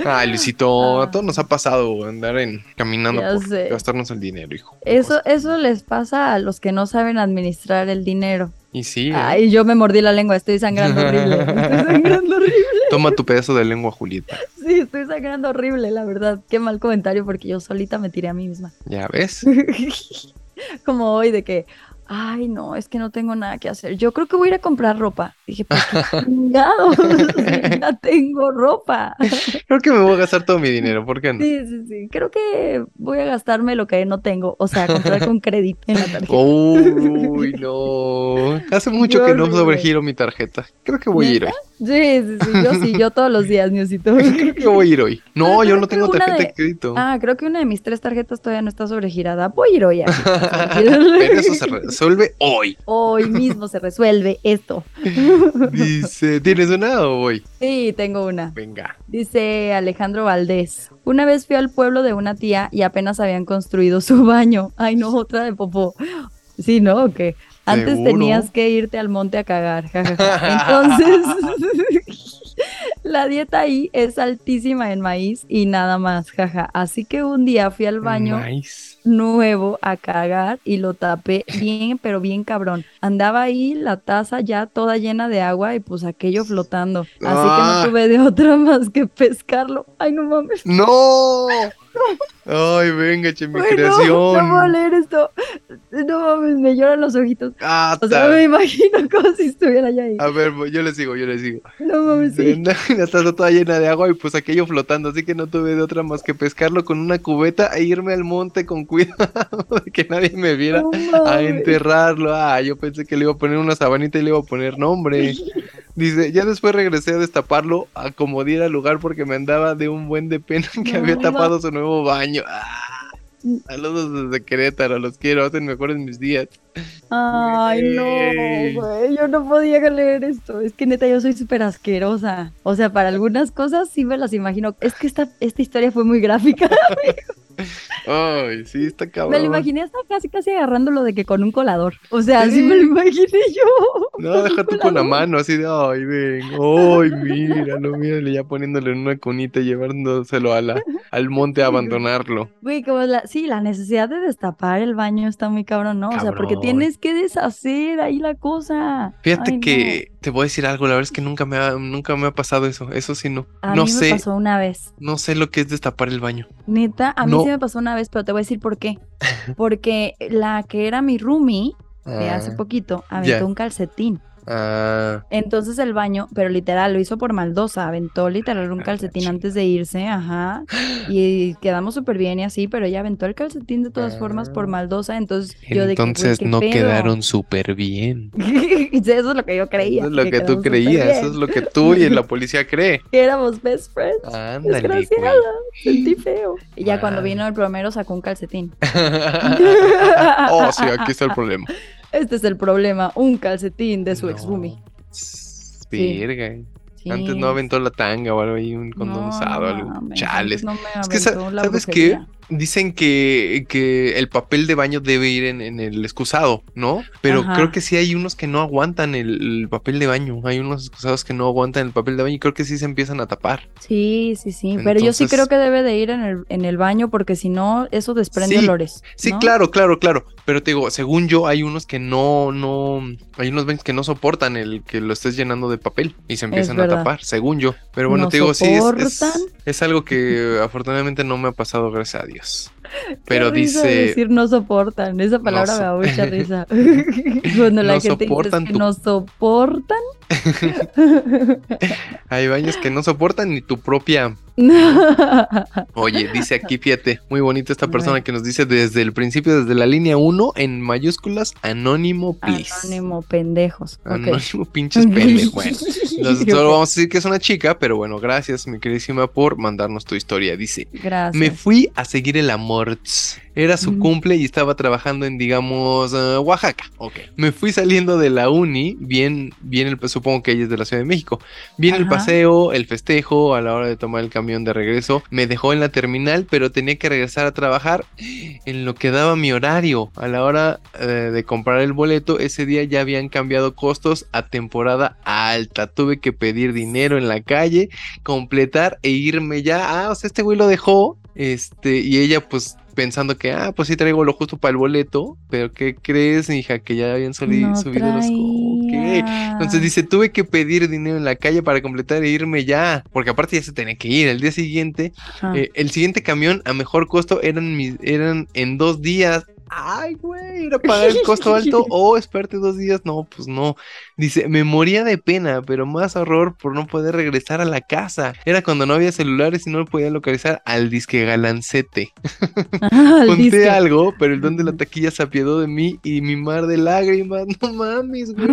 Ay, Luisito, a todos nos ha pasado andar en caminando por gastarnos el dinero, hijo. Eso, eso les pasa a los que no saben administrar el dinero. Y sí. ¿eh? Ay, yo me mordí la lengua, estoy sangrando horrible. Estoy sangrando horrible. Toma tu pedazo de lengua, Julieta. Sí, estoy sangrando horrible, la verdad. Qué mal comentario porque yo solita me tiré a mí misma. Ya ves. Como hoy de que, ay, no, es que no tengo nada que hacer. Yo creo que voy a ir a comprar ropa. Dije, pues qué chingado, ya tengo ropa. Creo que me voy a gastar todo mi dinero, ¿por qué no? Sí, sí, sí. Creo que voy a gastarme lo que no tengo, o sea, comprar con crédito en la tarjeta. Uy, no. Hace mucho que no sobregiro mi tarjeta. Creo que voy a ir hoy. Sí, sí, sí, yo sí, yo todos los días, Niosito. Creo que voy a ir hoy. No, yo no tengo tarjeta de... crédito. Ah, creo que una de mis tres tarjetas todavía no está sobregirada. Voy a ir hoy. Pero eso se resuelve hoy. Hoy mismo se resuelve esto. Dice, ¿tienes una o voy? Sí, tengo una. Venga. Dice Alejandro Valdés. Una vez fui al pueblo de una tía y apenas habían construido su baño. Ay, no, otra de popó. Sí, ¿no? ¿O qué? Antes tenías que irte al monte a cagar. Entonces, la dieta ahí es altísima en maíz y nada más, jaja. Así que un día fui al baño nuevo a cagar y lo tapé bien, pero bien cabrón. Andaba ahí la taza ya toda llena de agua y pues aquello flotando. Así que no ah. tuve de otra más que pescarlo. Ay, no mames. No. Ay, venga, che, mi creación. No, no puedo leer esto. No mames, me lloran los ojitos. Ah, o sea, me imagino como si estuviera allá ahí. A ver, yo le sigo, yo le sigo. No mames, sí. La taza toda llena de agua y pues aquello flotando, así que no tuve de otra más que pescarlo con una cubeta e irme al monte con cuidado de que nadie me viera a enterrarlo. Ah, yo pensé que le iba a poner una sabanita y le iba a poner nombre. Dice, ya después regresé a destaparlo, a como diera lugar porque me andaba de un buen de pena que había tapado su nuevo baño. Ah, saludos desde Querétaro, los quiero, hacen mejores mis días. Ay, no, güey, yo no podía leer esto. Es que neta, yo soy súper asquerosa. O sea, para algunas cosas sí me las imagino. Es que esta, esta historia fue muy gráfica, Ay, sí, está cabrón. Me lo imaginé hasta casi, casi agarrándolo de que con un colador. O sea, así me lo imaginé yo. No, deja tú con la mano, así de, ay, ven, ay, míralo, míralo, ya poniéndole en una cunita y llevándoselo a la, al monte a abandonarlo. Güey, como la, sí, la necesidad de destapar el baño está muy cabrón, ¿no? O sea, porque tienes que deshacer ahí la cosa. Fíjate que te voy a decir algo, la verdad es que nunca me ha, nunca me ha pasado eso, eso sí no. A no mí sé, me pasó una vez. no sé lo que es destapar el baño. Neta, a mí No. sí me pasó una vez, pero te voy a decir por qué. Porque la que era mi roomie de hace Ah, poquito aventó un calcetín. Ah, Entonces el baño, pero literal, lo hizo por maldosa, aventó literal un Ah, calcetín antes de irse, ajá, y quedamos súper bien y así, pero ella aventó el calcetín de todas formas por Ah. maldosa, entonces yo de que, entonces ¿qué no pedo? quedaron súper bien. Eso es lo que yo creía. Eso es lo que, tú quedamos súper creías, eso es lo que tú y la policía cree. Que éramos best friends. Ándale, Desgraciada, sentí feo. Y ya cuando vino el plomero sacó un calcetín. oh, sí, aquí está el problema. Este es el problema, un calcetín de su ex No. roomie. Tss, Sí. Verga. Sí. Antes no aventó la tanga o algo ahí, un condón No, no algo. mames, Chales. no me Es que, aventó ¿sabes qué? Dicen que, que el papel de baño debe ir en, en el excusado, ¿no? Pero Ajá. creo que sí hay unos que no aguantan el, el papel de baño. Hay unos excusados que no aguantan el papel de baño y creo que sí se empiezan a tapar. Sí, sí, sí. Pero yo sí creo que debe de ir en el, en el baño porque si no, eso desprende Sí, olores. Sí, claro, claro, claro. Pero te digo, según yo, hay unos que no, no, hay unos baños que no soportan el que lo estés llenando de papel y se empiezan a tapar, según yo. Pero bueno, ¿No te digo, sí, es? Es algo que afortunadamente no me ha pasado, gracias a Dios. Pero Qué risa dice, decir no soportan. Esa palabra me da so- mucha risa. Cuando la No gente soportan dice que no soportan. hay baños que no soportan ni tu propia. Oye, dice aquí, fíjate, muy bonita esta persona que nos dice desde el principio, desde la línea 1, en mayúsculas, anónimo, please. Anónimo, pendejos. Anónimo, pinches pendejos. Bueno, solo vamos a decir que es una chica, pero bueno, gracias, mi queridísima, por mandarnos tu historia. Dice: Gracias. Me fui a seguir el amor. Era su cumple y estaba trabajando en, digamos, eh, Oaxaca. Ok. Me fui saliendo de la uni, bien, bien, el, supongo que ella es de la Ciudad de México. Bien el paseo, el festejo, a la hora de tomar el camión de regreso. Me dejó en la terminal, pero tenía que regresar a trabajar en lo que daba mi horario. A la hora eh, de comprar el boleto, ese día ya habían cambiado costos a temporada alta. Tuve que pedir dinero en la calle, completar e irme ya. Ah, o sea, este güey lo dejó. Este, y ella, pues, pensando que, ah, pues sí traigo lo justo para el boleto. Pero, ¿qué crees, hija? Que ya habían No subido los traía. Entonces dice, tuve que pedir dinero en la calle para completar e irme ya. Porque aparte ya se tenía que ir. El día siguiente eh, el siguiente camión a mejor costo eran, mis, eran en dos días. Ay, güey, era pagar el costo alto o esperarte dos días. No, pues no. Dice, me moría de pena, pero más horror por no poder regresar a la casa. Era cuando no había celulares y no podía localizar al disque galancete. Al Conté disque. algo, pero el don de la taquilla se apiadó de mí y mi mar de lágrimas. No mames, güey.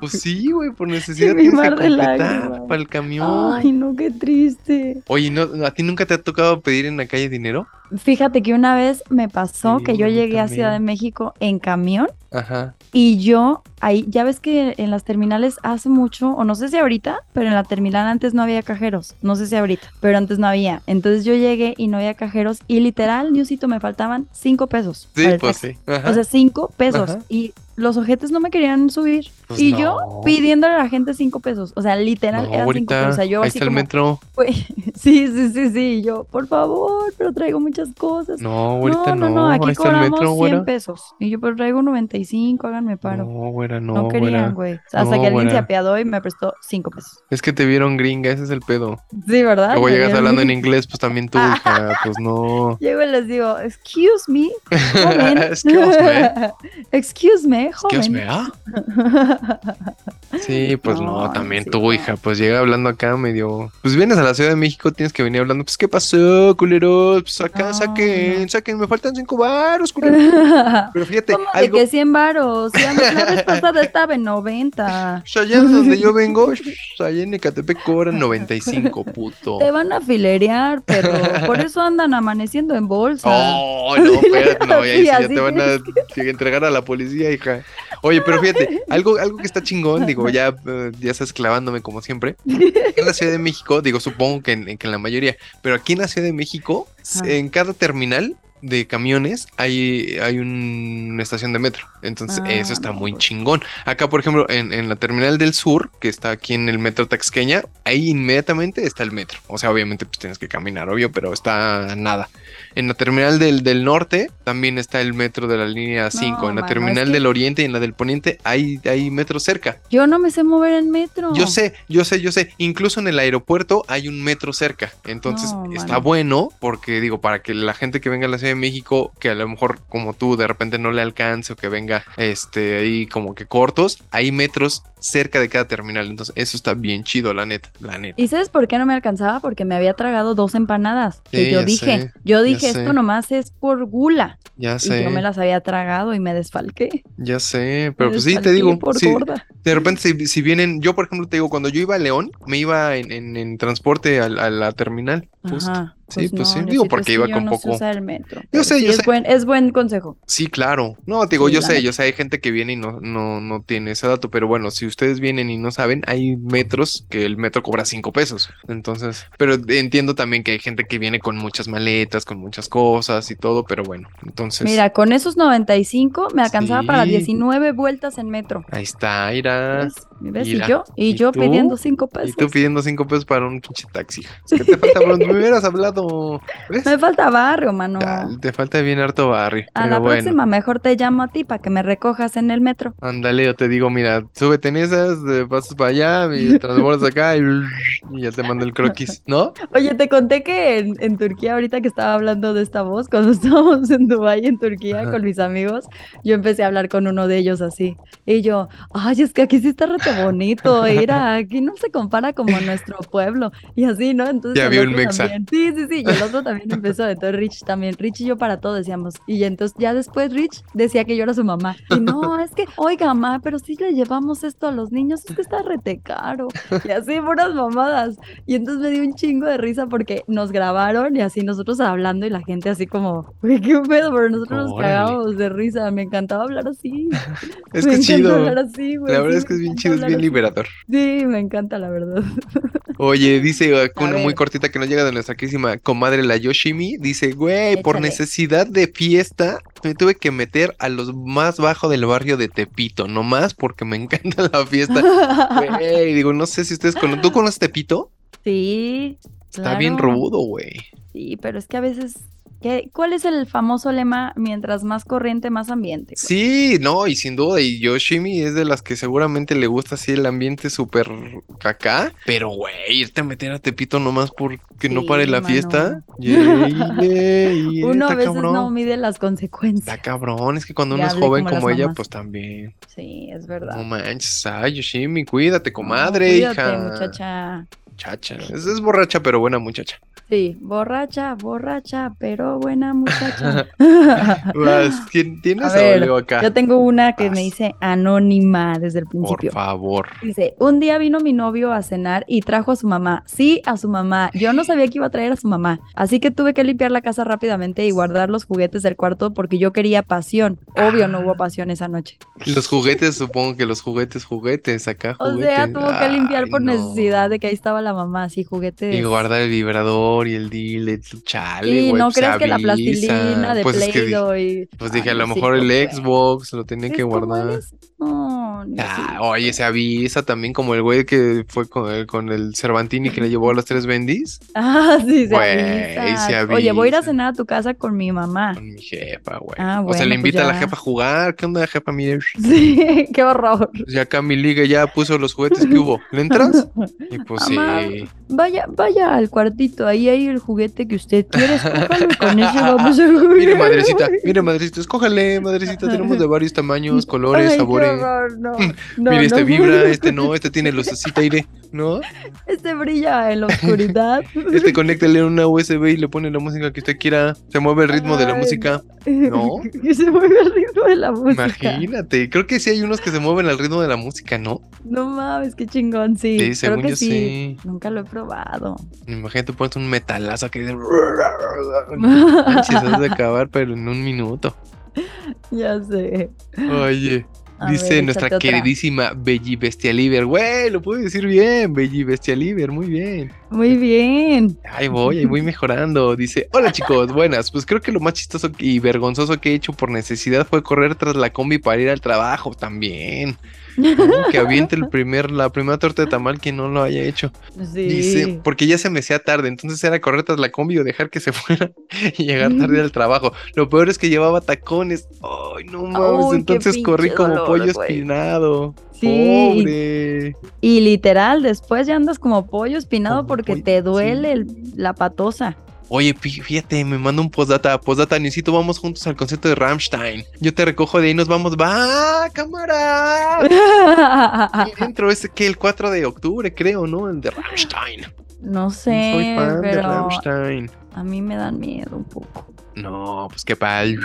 Pues sí, güey, por necesidad Mi tienes que mar de completar para el camión. Ay, no, qué triste. Oye, ¿no, ¿a ti nunca te ha tocado pedir en la calle dinero? Fíjate que una vez me pasó Sí, que yo llegué a Ciudad de. México en camión Ajá. y yo ahí, ya ves que en las terminales hace mucho, o no sé si ahorita, pero en la terminal antes no había cajeros, no sé si ahorita, pero antes no había. Entonces yo llegué y no había cajeros y literal, Diosito, me faltaban cinco pesos. Sí, pues taxi. sí. Ajá. O sea, cinco pesos. Ajá. Y los ojetes no me querían subir. Pues y no. yo pidiéndole a la gente cinco pesos. O sea, literal, No, eran cinco ahorita pesos. O sea, yo ahí así está el como, metro. "Güey, sí, sí, sí, sí. Y yo, por favor, pero traigo muchas cosas. No, ahorita no, no. no, aquí ahí está el cobramos metro, 100 güera. pesos. Y yo, pero traigo 95, háganme paro. No, güera, no, No, querían, güey. Hasta No, que alguien se güera. apiadó y me prestó 5 pesos. Es que te vieron gringa, ese es el pedo. Sí, ¿verdad? Luego llegas hablando en inglés, pues también tú, hija, pues no. Llego y les digo, excuse me, joven. Excuse me. excuse me, joven. Excuse me, ¿ah? Sí, pues no, No, también sí, tú, no. hija, pues llega hablando acá medio. Pues vienes a la Ciudad de México, tienes que venir hablando. Pues, ¿qué pasó, culeros? Pues acá, No, saquen, no. saquen, me faltan cinco baros, culeros. Pero fíjate, ¿Cómo de algo. que 100 varos? Ya la vez pasada estaba en 90. Pues allá donde yo vengo, allá en Ecatepec cobran 95, puto. Te van a filerear, pero por eso andan amaneciendo en bolsa. Oh, no, espérate, no, ya, ahí sí Sí, ya así te van a entregar a la policía, hija. Oye, pero fíjate, algo, algo que está chingón, digo, ya, ya estás clavándome como siempre. En la Ciudad de México, digo, supongo que en, que en la mayoría, pero aquí en la Ciudad de México, en cada terminal de camiones hay, hay una estación de metro. Entonces, Ah, eso está muy pues. chingón. Acá, por ejemplo, en, en la terminal del sur, que está aquí en el metro Taxqueña, ahí inmediatamente está el metro. O sea, obviamente, pues tienes que caminar, obvio, pero está nada. En la terminal del, del norte también está el metro de la línea 5. en la mano, es terminal que- del oriente y en la del poniente hay, hay metro cerca. Yo no me sé mover en metro. Yo sé, yo sé, yo sé. Incluso en el aeropuerto hay un metro cerca. Entonces No, está mano. bueno porque digo, para que la gente que venga a la Ciudad de México, que a lo mejor como tú de repente no le alcance o que venga este ahí como que cortos, hay metros cerca de cada terminal. Entonces eso está bien chido, la neta, la neta. ¿Y sabes por qué no me alcanzaba? Porque me había tragado dos empanadas. Que Sí, yo dije, sé, yo dije, sé. esto nomás es por gula. Ya Y sé, yo me las había tragado y me desfalqué. ya sé. Pero Me pues sí, te digo, por sí, gorda. de repente si, si vienen, yo por ejemplo te digo, cuando yo iba a León, me iba en, en- en transporte a, a la terminal. Justo. Sí, pues sí, no, digo, porque iba con no poco- el metro. Yo sé, sí yo es sé. Buen, es buen consejo. Sí, claro. No, te digo, Sí, yo sé, neta. yo sé, hay gente que viene y no, no, no tiene ese dato, pero bueno, si ustedes vienen y no saben, hay metros que el metro cobra cinco pesos. Entonces, pero entiendo también que hay gente que viene con muchas maletas, con muchas cosas y todo, pero bueno, entonces. Mira, con esos 95 me alcanzaba para Sí. 19 vueltas en metro. Ahí está, Ira. ¿Ves? Y yo, y ¿Y yo tú? pidiendo 5 pesos. Y tú pidiendo cinco pesos para un pinche taxi. ¿Qué te falta, bro? Me hubieras hablado. ¿Ves? Me falta barrio, mano. Te falta bien harto barrio. A pero la bueno. próxima mejor te llamo a ti para que me recojas en el metro. Ándale, yo te digo, mira, súbete en esas, te pasas para allá y transbordas acá y, y ya te mando el croquis, ¿no? Oye, te conté que en, en Turquía, ahorita que estaba hablando de esta voz, cuando estábamos en Dubái, en Turquía, Ajá. con mis amigos, yo empecé a hablar con uno de ellos así. Y yo, ay, es que aquí sí está bonito, mira, aquí no se compara como nuestro pueblo. Y así, ¿no? Entonces Ya el otro mexa. también- Sí, sí, sí, y el otro también empezó, entonces Rich también, Rich y yo para todo decíamos. Y entonces ya después Rich decía que yo era su mamá. Y no, es que, oiga, mamá, pero si le llevamos esto a los niños, es que está rete caro. Y así, puras mamadas. Y entonces me dio un chingo de risa porque nos grabaron y así nosotros hablando y la gente así como, qué pedo, pero nosotros nos cagábamos de risa. Me encantaba hablar así. Es me que chido. hablar así, güey. La verdad sí, es que es bien chido, es bien liberador. Sí, me encanta, la verdad. Oye, dice una muy ver. cortita que nos llega de nuestra querísima comadre la Yoshimi. Dice, güey, por necesidad de fiesta, me tuve que meter a los más bajos del barrio de Tepito, nomás porque me encanta la fiesta. Güey, digo, no sé si ustedes conocen. ¿Tú conoces Tepito? Sí. Está bien rudo, güey. Sí, pero es que a veces. ¿Qué- ¿Cuál es el famoso lema? Mientras más corriente, más ambiente. Sí, no, y sin duda, y Yoshimi es de las que seguramente le gusta así el ambiente súper cacá, pero güey, irte a meter a Tepito nomás porque no Sí, pare la mano. fiesta. Yey, yey, Uno a está veces cabrón. no mide las Está consecuencias. cabrón, es que cuando uno es joven como ella, mamás. pues también. Sí, es No verdad. manches, ay, Yoshimi, cuídate, No, comadre, cuídate, hija. muchacha. Muchacha, es, es borracha, pero buena muchacha. Sí, borracha, borracha, pero buena muchacha. Vas, ¿quién tienes A ver, acá? Yo tengo una que Vas. me dice anónima desde el Por principio. favor. Dice, un día vino mi novio a cenar y trajo a su mamá. Sí, a su mamá. Yo no sabía que iba a traer a su mamá. Así que tuve que limpiar la casa rápidamente y guardar los juguetes del cuarto porque yo quería pasión. Obvio, no hubo pasión esa noche. Los juguetes, supongo que los juguetes, juguetes, acá O sea, tuvo que limpiar Ay, por no. necesidad de que ahí estaba la mamá, así juguetes. Y guardar el vibrador y el dile, chale, Sí, güey, no pues, crees que la avisa. plastilina de Pues es que di- y... Pues dije, a lo sí, mejor el fue. Xbox lo tenía ¿Es que guardar. No, Ah, oye, se avisa también como el güey que fue con el, con el Cervantini que le llevó a las tres bendis. Ah, sí, se Güey, avisa. se Oye, voy a ir a avisa. cenar a tu casa con mi mamá. Con mi jefa, güey. Ah, o sea, le pues invita a la jefa a jugar. ¿Qué onda, jefa? Mire, Sí, qué horror. ya acá mi liga ya puso los juguetes que hubo. ¿Le entras? Y pues sí. Vaya, vaya al cuartito, ahí hay el juguete que usted quiere, escójalo con ese vamos a jugar. Mire, madrecita, mire, madrecita, escójale, madrecita. Tenemos de varios tamaños, colores, Ay, sabores. horror, no, no, Mire, este no. vibra, este no, este tiene lucecita aire, ¿no? Este brilla en la oscuridad. Este conéctale una USB y le pone la música que usted quiera. Se mueve el ritmo de la música. No. que se mueve el ritmo de la música. Imagínate, creo que sí hay unos que se mueven al ritmo de la música, ¿no? No mames, qué chingón, sí. Sí, creo según que yo sí. sí. Nunca lo he probado. Imagínate, pones un metalazo que dice. De acabar, pero en un minuto. ya sé. Oye, Dice nuestra queridísima Belly Bestialiver. Güey, lo puedo decir bien, Belly Bestialiver, muy bien. Muy bien. Ahí voy, ahí voy mejorando. Dice, hola chicos, buenas. Pues creo que lo más chistoso y vergonzoso que he hecho por necesidad fue correr tras la combi para ir al trabajo también. Que aviente el primer, la primera torta de tamal que no lo haya hecho. Dice, porque ya se me hacía tarde, entonces era correr tras la combi o dejar que se fuera y llegar tarde al trabajo. Lo peor es que llevaba tacones. Ay, no mames, entonces corrí como pollo espinado. Sí. Y literal, después ya andas como pollo espinado porque te duele la patosa. Oye, fíjate, me manda un postdata. Postdata, necesito, vamos juntos al concierto de Rammstein. Yo te recojo de ahí, nos vamos. ¡Va, cámara! dentro es que el 4 de octubre, creo, ¿no? El de Rammstein. No sé. Soy fan pero de Rammstein. A mí me dan miedo un poco. No, pues qué padre.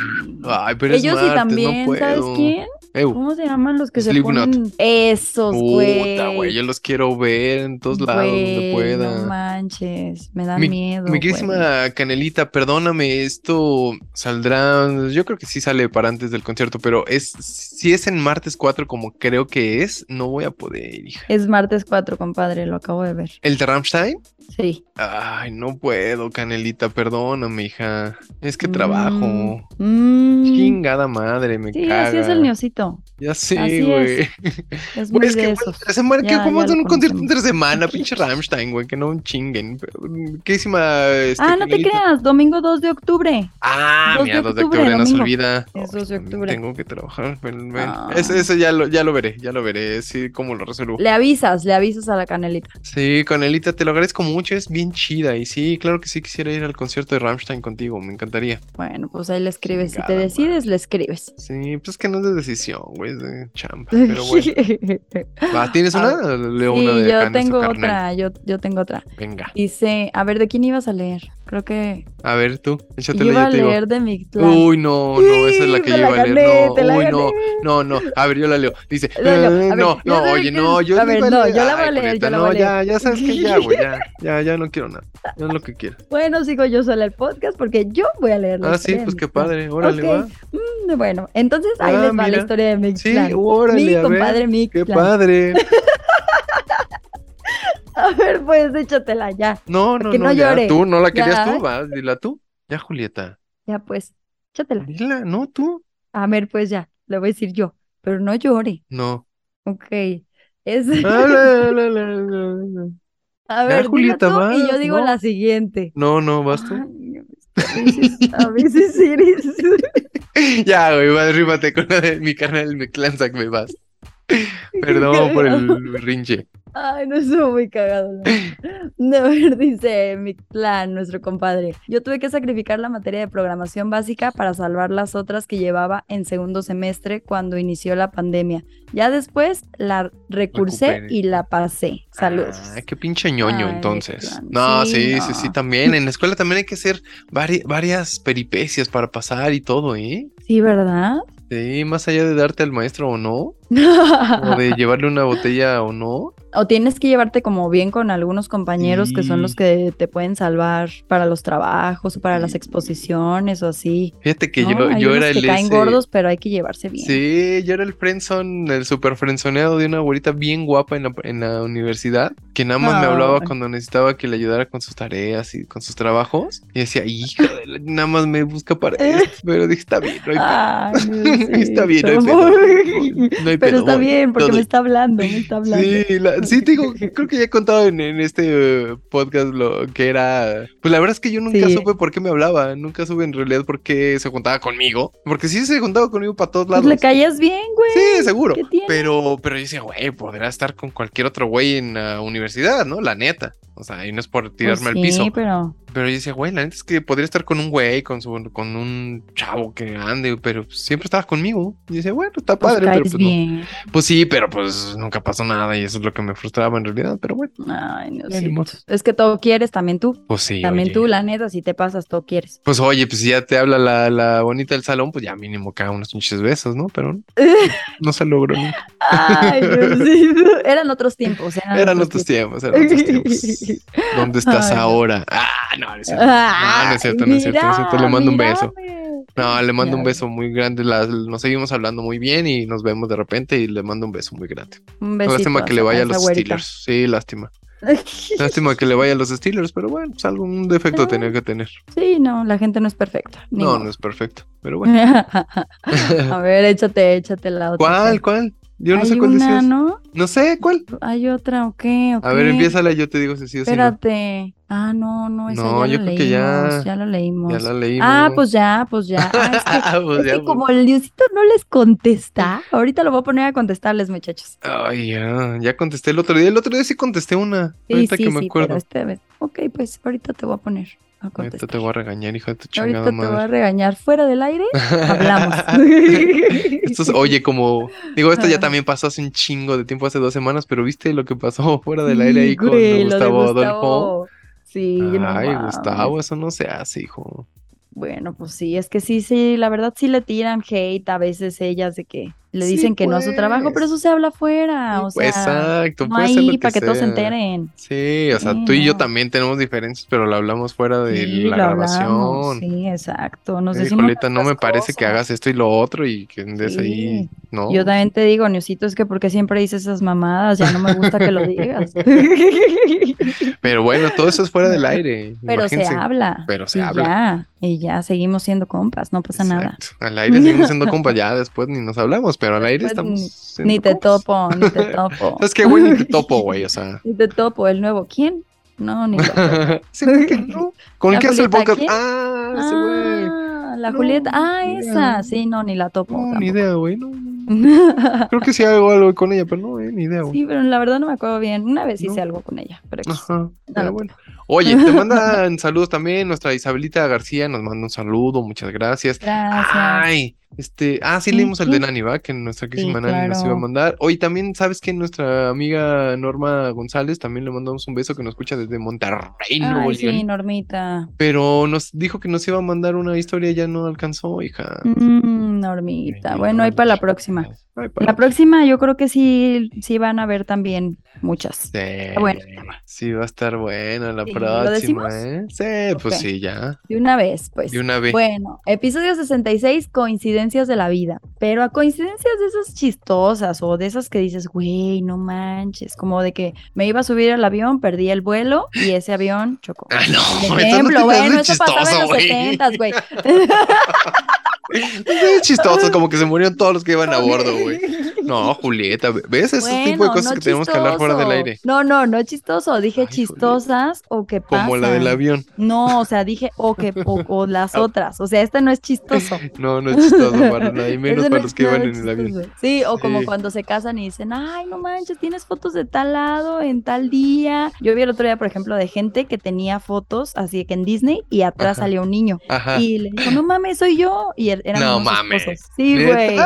Ay, pero Ellos sí también, ¿sabes quién? ¿Cómo se llaman los que se ponen? Esos, güey. güey, yo los quiero ver en todos lados donde pueda. No manches, me da miedo. Mi querísima Canelita, perdóname, esto saldrá, yo creo que sí sale para antes del concierto, pero es si es en martes 4 como creo que es, no voy a poder, hija. Es martes 4, compadre, lo acabo de ver. ¿El de Rammstein? Sí. Ay, no puedo, Canelita, perdóname, hija. Es que trabajo. Mm. Chingada madre, me sí, así es el niosito. Ya sé, güey. Es. es muy es que, semana, que ¿cómo un concierto entre semana, pinche Rammstein, güey? Que no un chinguen. ¿Qué hicima? Este, ah, no te creas, domingo 2 de octubre. Ah, mira, 2 de octubre, no se olvida. Es 2 de octubre. Tengo que trabajar. Ah. Ese, ya, lo, ya lo veré, ya lo veré, sí, cómo lo resuelvo. Le avisas, le avisas a la Canelita. Sí, Canelita, te lo agradezco mucho, es bien chida. Y sí, claro que sí quisiera ir al concierto de Rammstein contigo, me encantaría. Bueno, pues ahí le escribes. Si te decides, le escribes. Sí, pues es que no es de decisión, güey, es de chamba. Pero bueno. Va, ¿Tienes una? Leo sí, una de yo tengo otra, yo, yo tengo otra. Venga. Dice, a ver, ¿de quién ibas a leer? Creo que. A ver, tú, échate Yo a leer de Mictlán. Uy, no, no, esa es la que yo iba a leer. No, uy, no, no, no. A ver, yo la leo. Dice, eh, no, no, oye, no, yo A ver, no, yo la voy a leer, yo la voy a leer. Ya, ya sabes que ya, güey, ya, ya, ya no quiero nada. No es lo que quiero. Bueno, sigo yo sola el podcast porque yo voy a leerlo. Ah, sí, pues qué padre, órale, va. Mm, bueno, entonces ahí les va la historia de Mictlán. Sí, órale, Mi compadre Mictlán. Qué padre. A ver, pues échatela ya. No, no, no, no ya. Tú no la querías tú, va, dila tú. Ya, Julieta. Ya, pues, échatela. Dila, no, tú. A ver, pues ya, le voy a decir yo, pero no llore. No. Ok. Es. a ver, ya, Julieta, tú, y yo digo la siguiente. No, no, vas tú. a veces eres. ya, güey, arríbate con la de mi canal, mi clan, me vas. Perdón por el rinche. Ay, no estuvo muy cagado. No. A ver, dice mi clan, nuestro compadre. Yo tuve que sacrificar la materia de programación básica para salvar las otras que llevaba en segundo semestre cuando inició la pandemia. Ya después la recursé y la pasé. Saludos. Ay, qué pinche ñoño entonces. No, sí, sí, sí, también. En la escuela también hay que hacer varias peripecias para pasar y todo, ¿eh? Sí, ¿verdad? Sí, más allá de darte al maestro o no, o de llevarle una botella o no, o tienes que llevarte como bien con algunos compañeros que son los que te pueden salvar para los trabajos o para las exposiciones o así. Fíjate que yo, yo era que el. caen gordos, pero hay que llevarse bien. Sí, yo era el friendzone, el super friendzoneado de una abuelita bien guapa en la, en la universidad, que nada más me hablaba cuando necesitaba que le ayudara con sus tareas y con sus trabajos. Y decía, hija, nada más me busca para esto. Pero dije, está bien, no hay pedo. está bien, no hay pedo. pero está bien, porque me está hablando, me está hablando. Sí, la, sí, te digo, creo que ya he contado en, este eh, podcast lo que era. Pues la verdad es que yo nunca supe por qué me hablaba. Nunca supe en realidad por qué se juntaba conmigo. Porque sí se juntaba conmigo para todos lados. Pues le caías bien, güey. Sí, seguro. Pero, pero yo decía, güey, podrá estar con cualquier otro güey en la universidad, ¿no? La neta. O sea, y no es por pues tirarme al piso. Pero. Pero yo decía, güey, la neta es que podría estar con un güey, con su, con un chavo que ande, pero siempre estaba conmigo. Y decía, bueno, está pues padre, pero pues bien. Pues sí, pero pues nunca pasó nada y eso es lo que me frustraba en realidad, pero bueno. Ay, no sé. Es que todo quieres también tú. Pues sí. También tú, la neta, si te pasas, todo quieres. Pues oye, pues si ya te habla la, la bonita del salón, pues ya mínimo cada unos pinches besos, ¿no? Pero no, se logró. Ay, sí. Eran otros tiempos. Eran, otros tiempos, eran otros tiempos. ¿Dónde estás ahora? Ah, no, no es cierto. no, no es cierto, no es cierto. Le mando un beso. No, le mando un beso muy grande. nos seguimos hablando muy bien y nos vemos de repente y le mando un beso muy grande. Un besito Lástima que le vaya a los Steelers. Sí, lástima. Lástima que le vaya a los Steelers, pero bueno, pues algún defecto tenía que tener. Sí, no, la gente no es perfecta. No, no es perfecto, pero bueno. a ver, échate, échate la otra. ¿Cuál, cuál? Yo no sé cuál decías. ¿no? No sé, ¿cuál? Hay otra, ¿o qué? A ver, empiézala y yo te digo si sí o si Espérate. Ah, no, no, esa no, ya yo creo que ya. Ya lo leímos. Ya la leímos. Ah, pues ya, pues ya. Ah, pues es que, como el Diosito no les contesta, ahorita lo voy a poner a contestarles, muchachos. Ay, ya, ya contesté el otro día. El otro día sí contesté una. Sí, ahorita que me acuerdo. Pero este vez. Ok, pues ahorita te voy a poner. Ahorita te voy a regañar, hijo de tu chingada Ahorita te voy a regañar. Fuera del aire, hablamos. esto es, oye, como... Digo, esto ya también pasó hace un chingo de tiempo, hace dos semanas, pero ¿viste lo que pasó fuera del aire ahí con Gustavo, Adolfo? Sí, Ay, Gustavo, eso no se hace, hijo. Bueno, pues sí, es que sí, sí, la verdad sí le tiran hate a veces ellas de que le dicen que no es su trabajo, pero pues. eso se habla afuera, o sea, exacto, no ahí para que, todos se enteren. Sí, o sea, tú y yo también tenemos diferencias, pero lo hablamos fuera de la grabación. Sí, exacto. Nos decimos no me parece que hagas esto y lo otro y que andes ahí, ¿no? Yo también te digo, Niosito, es que porque siempre dices esas mamadas, ya no me gusta que lo digas. pero bueno, todo eso es fuera del aire. Pero se habla. Pero se habla. y ya seguimos siendo compas, no pasa nada. Al aire seguimos siendo compas, ya después ni nos hablamos, pero al aire pues, estamos. Ni te topo, ni te topo. es que, güey, ni te topo, güey, o sea. Ni te topo, el nuevo. ¿Quién? No, ni sí, no? ¿Con qué hace el podcast? Ah, ese güey. Ah, la Julieta. Ah, esa. Sí, no, ni la topo. No, ni idea, güey, no. Creo que sí hago algo con ella, pero no, eh, ni idea. Güey. Sí, pero la verdad no me acuerdo bien. Una vez hice algo con ella. Pero Ajá, pero bueno. Oye, te mandan saludos también. Nuestra Isabelita García nos manda un saludo. Muchas gracias. Gracias. Ay, este, ah, sí, leímos el de Nani, ¿va? Que nuestra querísima Nani nos iba a mandar. Hoy también, ¿sabes que Nuestra amiga Norma González también le mandamos un beso que nos escucha desde Monterrey, Nuevo Sí, Normita. Pero nos dijo que nos iba a mandar una historia, ya no alcanzó, hija. Mm, Normita. bueno, ahí para la próxima. La, próxima yo creo que sí, sí van a ver también muchas. Sí, bueno. sí va a estar buena la próxima, ¿eh? Sí, pues sí, ya. De una vez, pues. De una vez. Bueno, episodio 66, coincidencias de la vida. Pero a coincidencias de esas chistosas o de esas que dices, güey, no manches. Como de que me iba a subir al avión, perdí el vuelo y ese avión chocó. Ah, no, ejemplo, bueno, eso pasaba en los 70, güey. Es chistoso, como que se murieron todos los que iban a bordo, güey. No, Julieta, ¿ves ese tipo de cosas que tenemos que hablar fuera del aire? No, no, no chistoso, dije chistosas o que pasan. Como la del avión. No, o sea, dije o que o, las ah. otras, o sea, este no es chistoso. No, no es chistoso para nadie, menos para los que iban en el avión. Sí, o como cuando se casan y dicen, ay, no manches, tienes fotos de tal lado, en tal día. Yo vi el otro día, por ejemplo, de gente que tenía fotos así que en Disney y atrás salía un niño. Ajá. Y le dijo, no mames, soy yo. Y eran no mames. Sí, güey.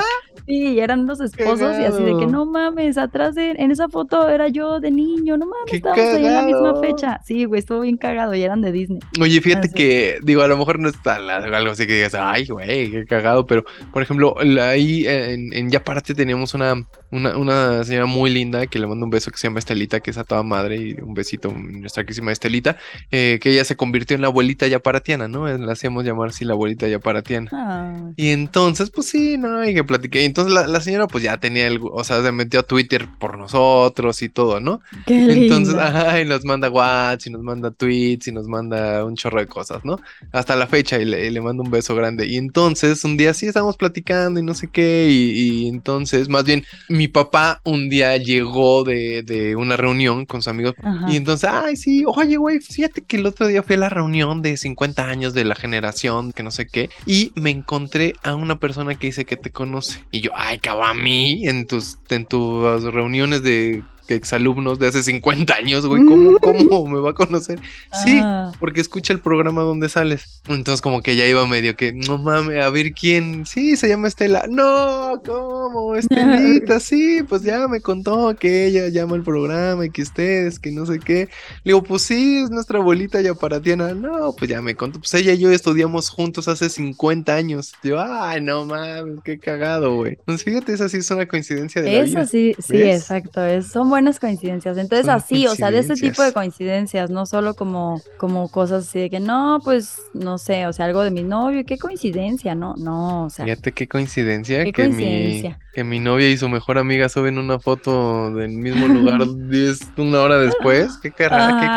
Sí, eran los esposos y así de que no mames, atrás de, en esa foto era yo de niño, no mames, estábamos ahí en la misma fecha. Sí, güey, estuvo bien cagado y eran de Disney. Oye, fíjate que, digo, a lo mejor no está algo así que digas, ay, güey, qué cagado, pero por ejemplo, ahí en, en Ya Parte teníamos una, una, una, señora muy linda que le mando un beso que se llama Estelita, que es a toda madre, y un besito, nuestra querísima Estelita, eh, que ella se convirtió en la abuelita yaparatiana, ¿no? La hacíamos llamar así la abuelita yaparatiana. Y entonces, pues sí, no, y que platiqué. Entonces la, la, señora, pues ya tenía el, o sea, se metió a Twitter por nosotros y todo, ¿no? entonces, ajá, y nos manda WhatsApp, y nos manda tweets, y nos manda un chorro de cosas, ¿no? Hasta la fecha, y le, le mando un beso grande. Y entonces, un día sí estábamos platicando y no sé qué, y, y entonces, más bien, mi papá un día llegó de, de una reunión con sus amigos, y entonces, ay, sí, oye, güey, fíjate que el otro día fui a la reunión de 50 años de la generación, que no sé qué, y me encontré a una persona que dice que te conoce. Y yo, ay, cabrón, a mí en tus, en tus reuniones de exalumnos de hace 50 años, güey, ¿cómo, ¿cómo me va a conocer? Sí, ah. porque escucha el programa donde sales. Entonces como que ya iba medio que, no mames, a ver quién, sí, se llama Estela. No, ¿cómo? Estelita, sí, pues ya me contó que ella llama el programa y que ustedes, que no sé qué. Le digo, pues sí, es nuestra abuelita ya para Tiana. No, pues ya me contó, pues ella y yo estudiamos juntos hace 50 años. Yo, ay, no mames, qué cagado, güey. Entonces fíjate, esa sí es una coincidencia de la vida. sí, sí, exacto, es, somos buenas coincidencias. Entonces, así, o sea, de ese tipo de coincidencias, no solo como, como cosas así de que no, pues, no sé, o sea, algo de mi novio, qué coincidencia, no, no, o sea. Fíjate qué coincidencia, que, Mi, que mi novia y su mejor amiga suben una foto del mismo lugar 10, una hora después. Qué qué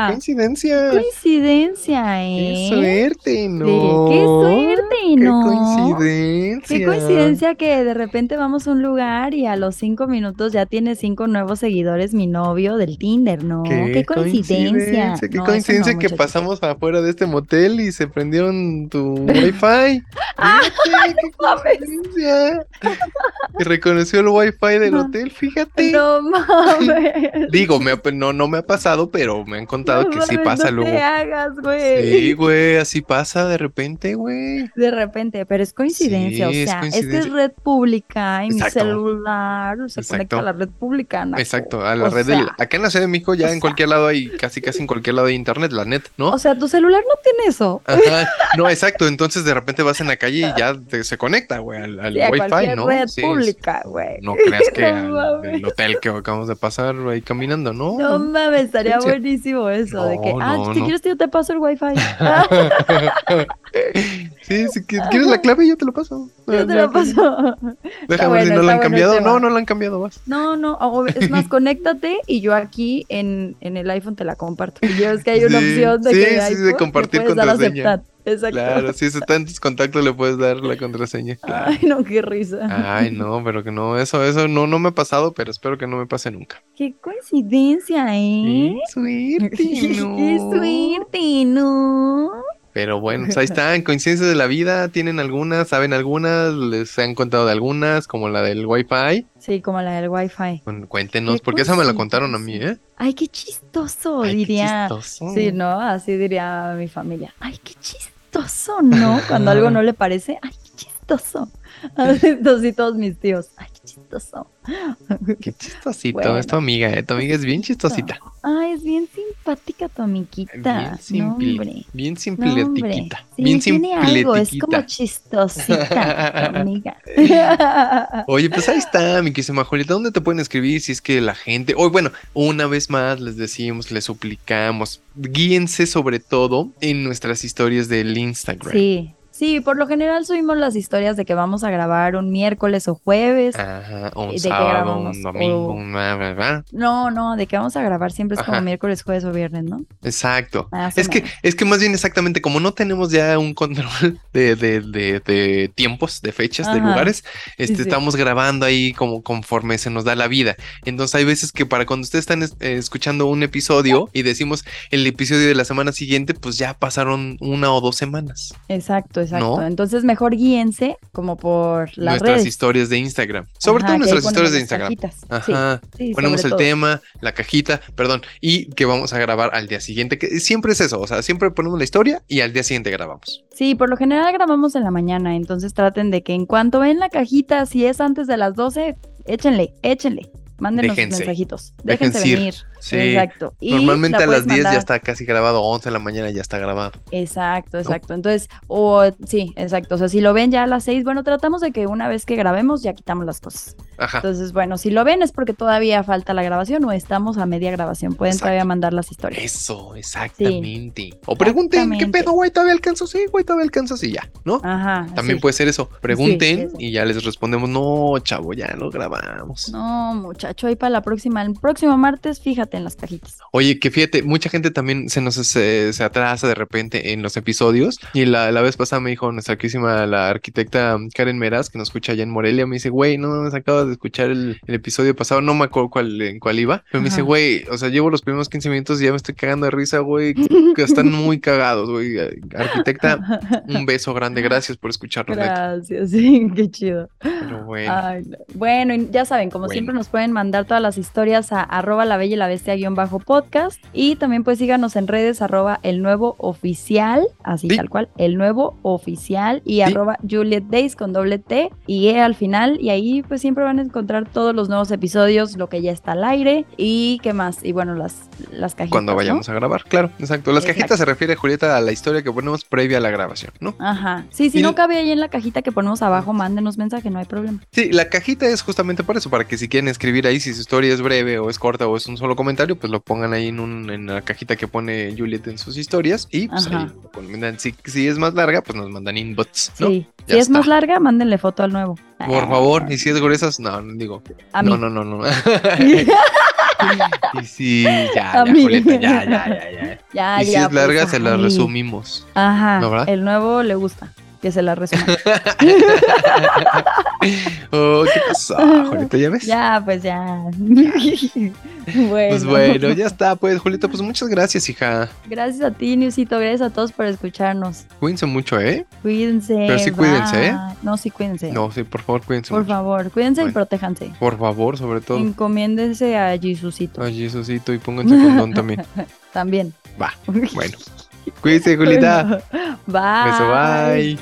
coincidencia. Coincidencia, ¿eh? Qué suerte, ¿no? qué suerte, ¿no? Qué coincidencia. Qué coincidencia que de repente vamos a un lugar y a los cinco minutos ya tiene cinco nuevos seguidores mi novio del Tinder, ¿no? Qué, coincidencia. Qué coincidencia que pasamos afuera de este motel y se prendieron tu wifi. ¡Ah! ¡Qué coincidencia! Y reconoció el wifi del hotel, fíjate. No mames. Digo, me, no, no me ha pasado, pero me han contado que sí pasa no luego. Te hagas, güey. Sí, güey, así pasa de repente, güey. De repente, pero es coincidencia, o sea, es, que es red pública y mi celular se conecta a la red pública. Exacto, a la red del, acá en la Ciudad de México ya en cualquier lado hay casi casi en cualquier lado de internet, la net, ¿no? O sea, tu celular no tiene eso. Ajá, no, exacto, entonces de repente vas en la calle y ya se conecta, güey, al, al wifi, ¿no? red pública, güey. No creas que el hotel que acabamos de pasar ahí caminando, ¿no? No mames, estaría buenísimo eso, de que, ah, si quieres yo te paso el wifi. sí, si quieres la clave yo te lo paso. Yo te lo paso. Déjame ver si no la han cambiado. No, no la han cambiado, vas. No, no, es más, conéctate y yo aquí en, en el iPhone te la comparto. Y yo es que hay una opción de que sí, de compartir contraseña. Exacto. Claro, si está en tus contactos le puedes dar la contraseña. Ay, no, qué risa. Ay, no, pero que no, eso, eso no, no me ha pasado, pero espero que no me pase nunca. Qué coincidencia, ¿eh? Qué suerte, no. Qué suerte, ¿no? Pero bueno, pues ahí están, coincidencias de la vida, ¿tienen algunas? ¿Saben algunas? ¿Les han contado de algunas? Como la del Wi-Fi. Sí, como la del Wi-Fi. Bueno, cuéntenos, porque esa me la contaron a mí, ¿eh? Ay, qué chistoso, diría. Qué chistoso. Sí, ¿no? Así diría mi familia. Ay, qué chistoso, ¿no? Cuando algo no le parece, ay, qué chistoso. Así todos mis tíos. Ay, qué chistoso. Qué chistosito. Es tu amiga, ¿eh? Tu amiga es bien chistosita. Ay, es bien simpática tu amiguita. Bien simple. bien simpletica. Sí, bien tiene algo, es como chistosita tu amiga. Oye, pues ahí está, mi querida Julieta. ¿Dónde te pueden escribir si es que la gente. Hoy, bueno, una vez más les decimos, les suplicamos, guíense sobre todo en nuestras historias del Instagram. Sí, Sí, por lo general subimos las historias de que vamos a grabar un miércoles o jueves. Ajá, un de sábado, un domingo. ¿verdad? No, no, de que vamos a grabar siempre es como miércoles, jueves o viernes, ¿no? Exacto. es que, es que más bien exactamente, como no tenemos ya un control de, de, de, tiempos, de fechas, de lugares, este, estamos grabando ahí como conforme se nos da la vida. Entonces hay veces que para cuando ustedes están eh, escuchando un episodio y decimos el episodio de la semana siguiente, pues ya pasaron una o dos semanas. Exacto, exacto. Entonces mejor guíense como por las nuestras historias de Instagram. Sobre todo nuestras historias de Instagram. Ajá. Ponemos el tema, la cajita, perdón, y que vamos a grabar al día siguiente, que siempre es eso, o sea, siempre ponemos la historia y al día siguiente grabamos. Sí, por lo general grabamos en la mañana, entonces traten de que en cuanto ven la cajita, si es antes de las 12, échenle, échenle. Mándenos mensajitos. Déjense, venir. Sí. Exacto. Normalmente a las 10 ya está casi grabado, 11 de la mañana ya está grabado. Exacto, exacto. Entonces, o sí, exacto. O sea, si lo ven ya a las 6, bueno, tratamos de que una vez que grabemos ya quitamos las cosas. Ajá. Entonces, bueno, si lo ven es porque todavía falta la grabación o estamos a media grabación. Pueden todavía mandar las historias. Eso, exactamente. O pregunten, ¿qué pedo, güey? ¿Todavía alcanzo? Sí, güey, todavía alcanzo, sí, ya, ¿no? Ajá. También puede ser eso. Pregunten y ya les respondemos, no, chavo, ya lo grabamos. No, ahí para la próxima, el próximo martes, fíjate en las cajitas. Oye, que fíjate, mucha gente también se nos se, atrasa de repente en los episodios. Y la, la vez pasada me dijo nuestra querísima la arquitecta Karen Meraz, que nos escucha allá en Morelia, me dice, güey, no me acabo de escuchar el, episodio pasado, no me acuerdo cuál, en cuál iba. Pero me dice, güey, o sea, llevo los primeros 15 minutos y ya me estoy cagando de risa, güey, que están muy cagados, güey. Arquitecta, un beso grande, gracias por escucharnos. Gracias, sí, qué chido. bueno. bueno, ya saben, como siempre nos pueden mandar todas las historias a arroba la bella y la bestia guion bajo podcast y también pues síganos en redes arroba el nuevo oficial, así tal cual, el nuevo oficial y arroba Juliet Days con doble T y E al final y ahí pues siempre van a encontrar todos los nuevos episodios, lo que ya está al aire y qué más. Y bueno, las, las cajitas. Cuando vayamos a grabar, claro, exacto. Las cajitas se refiere, Julieta, a la historia que ponemos previa a la grabación, ¿no? Ajá. Sí, si no cabe ahí en la cajita que ponemos abajo, mándenos mensaje, no hay problema. Sí, la cajita es justamente por eso, para que si quieren escribir ahí, si su historia es breve o es corta o es un solo comentario, pues lo pongan ahí en, un, en la cajita que pone Juliet en sus historias y pues ahí si, si, es más larga, pues nos mandan inbox, ¿no? Sí, si es más larga, mándenle foto al nuevo. Por favor, y si es gruesas, no, digo. No, no, no, no. y si, ya, ya, Julieta, ya, ya, ya, ya. y si es larga, pues, se la resumimos. Ajá. El nuevo le gusta que se la resuma. oh, ¿qué pasó, Julito? ¿Ya ves? Ya, pues ya. bueno. Pues bueno, ya está, pues, Julito, pues muchas gracias, hija. Gracias a ti, Niusito, gracias a todos por escucharnos. Cuídense mucho, ¿eh? Cuídense. Pero sí cuídense, ¿eh? No, sí cuídense. No, sí, por favor, cuídense Por favor, cuídense y protéjanse. Por favor, sobre todo. Encomiéndense a Jesucito. A Jesucito y pónganse condón también. también. Va, bueno. Cuídense, Julita. Bye. Beso, bye.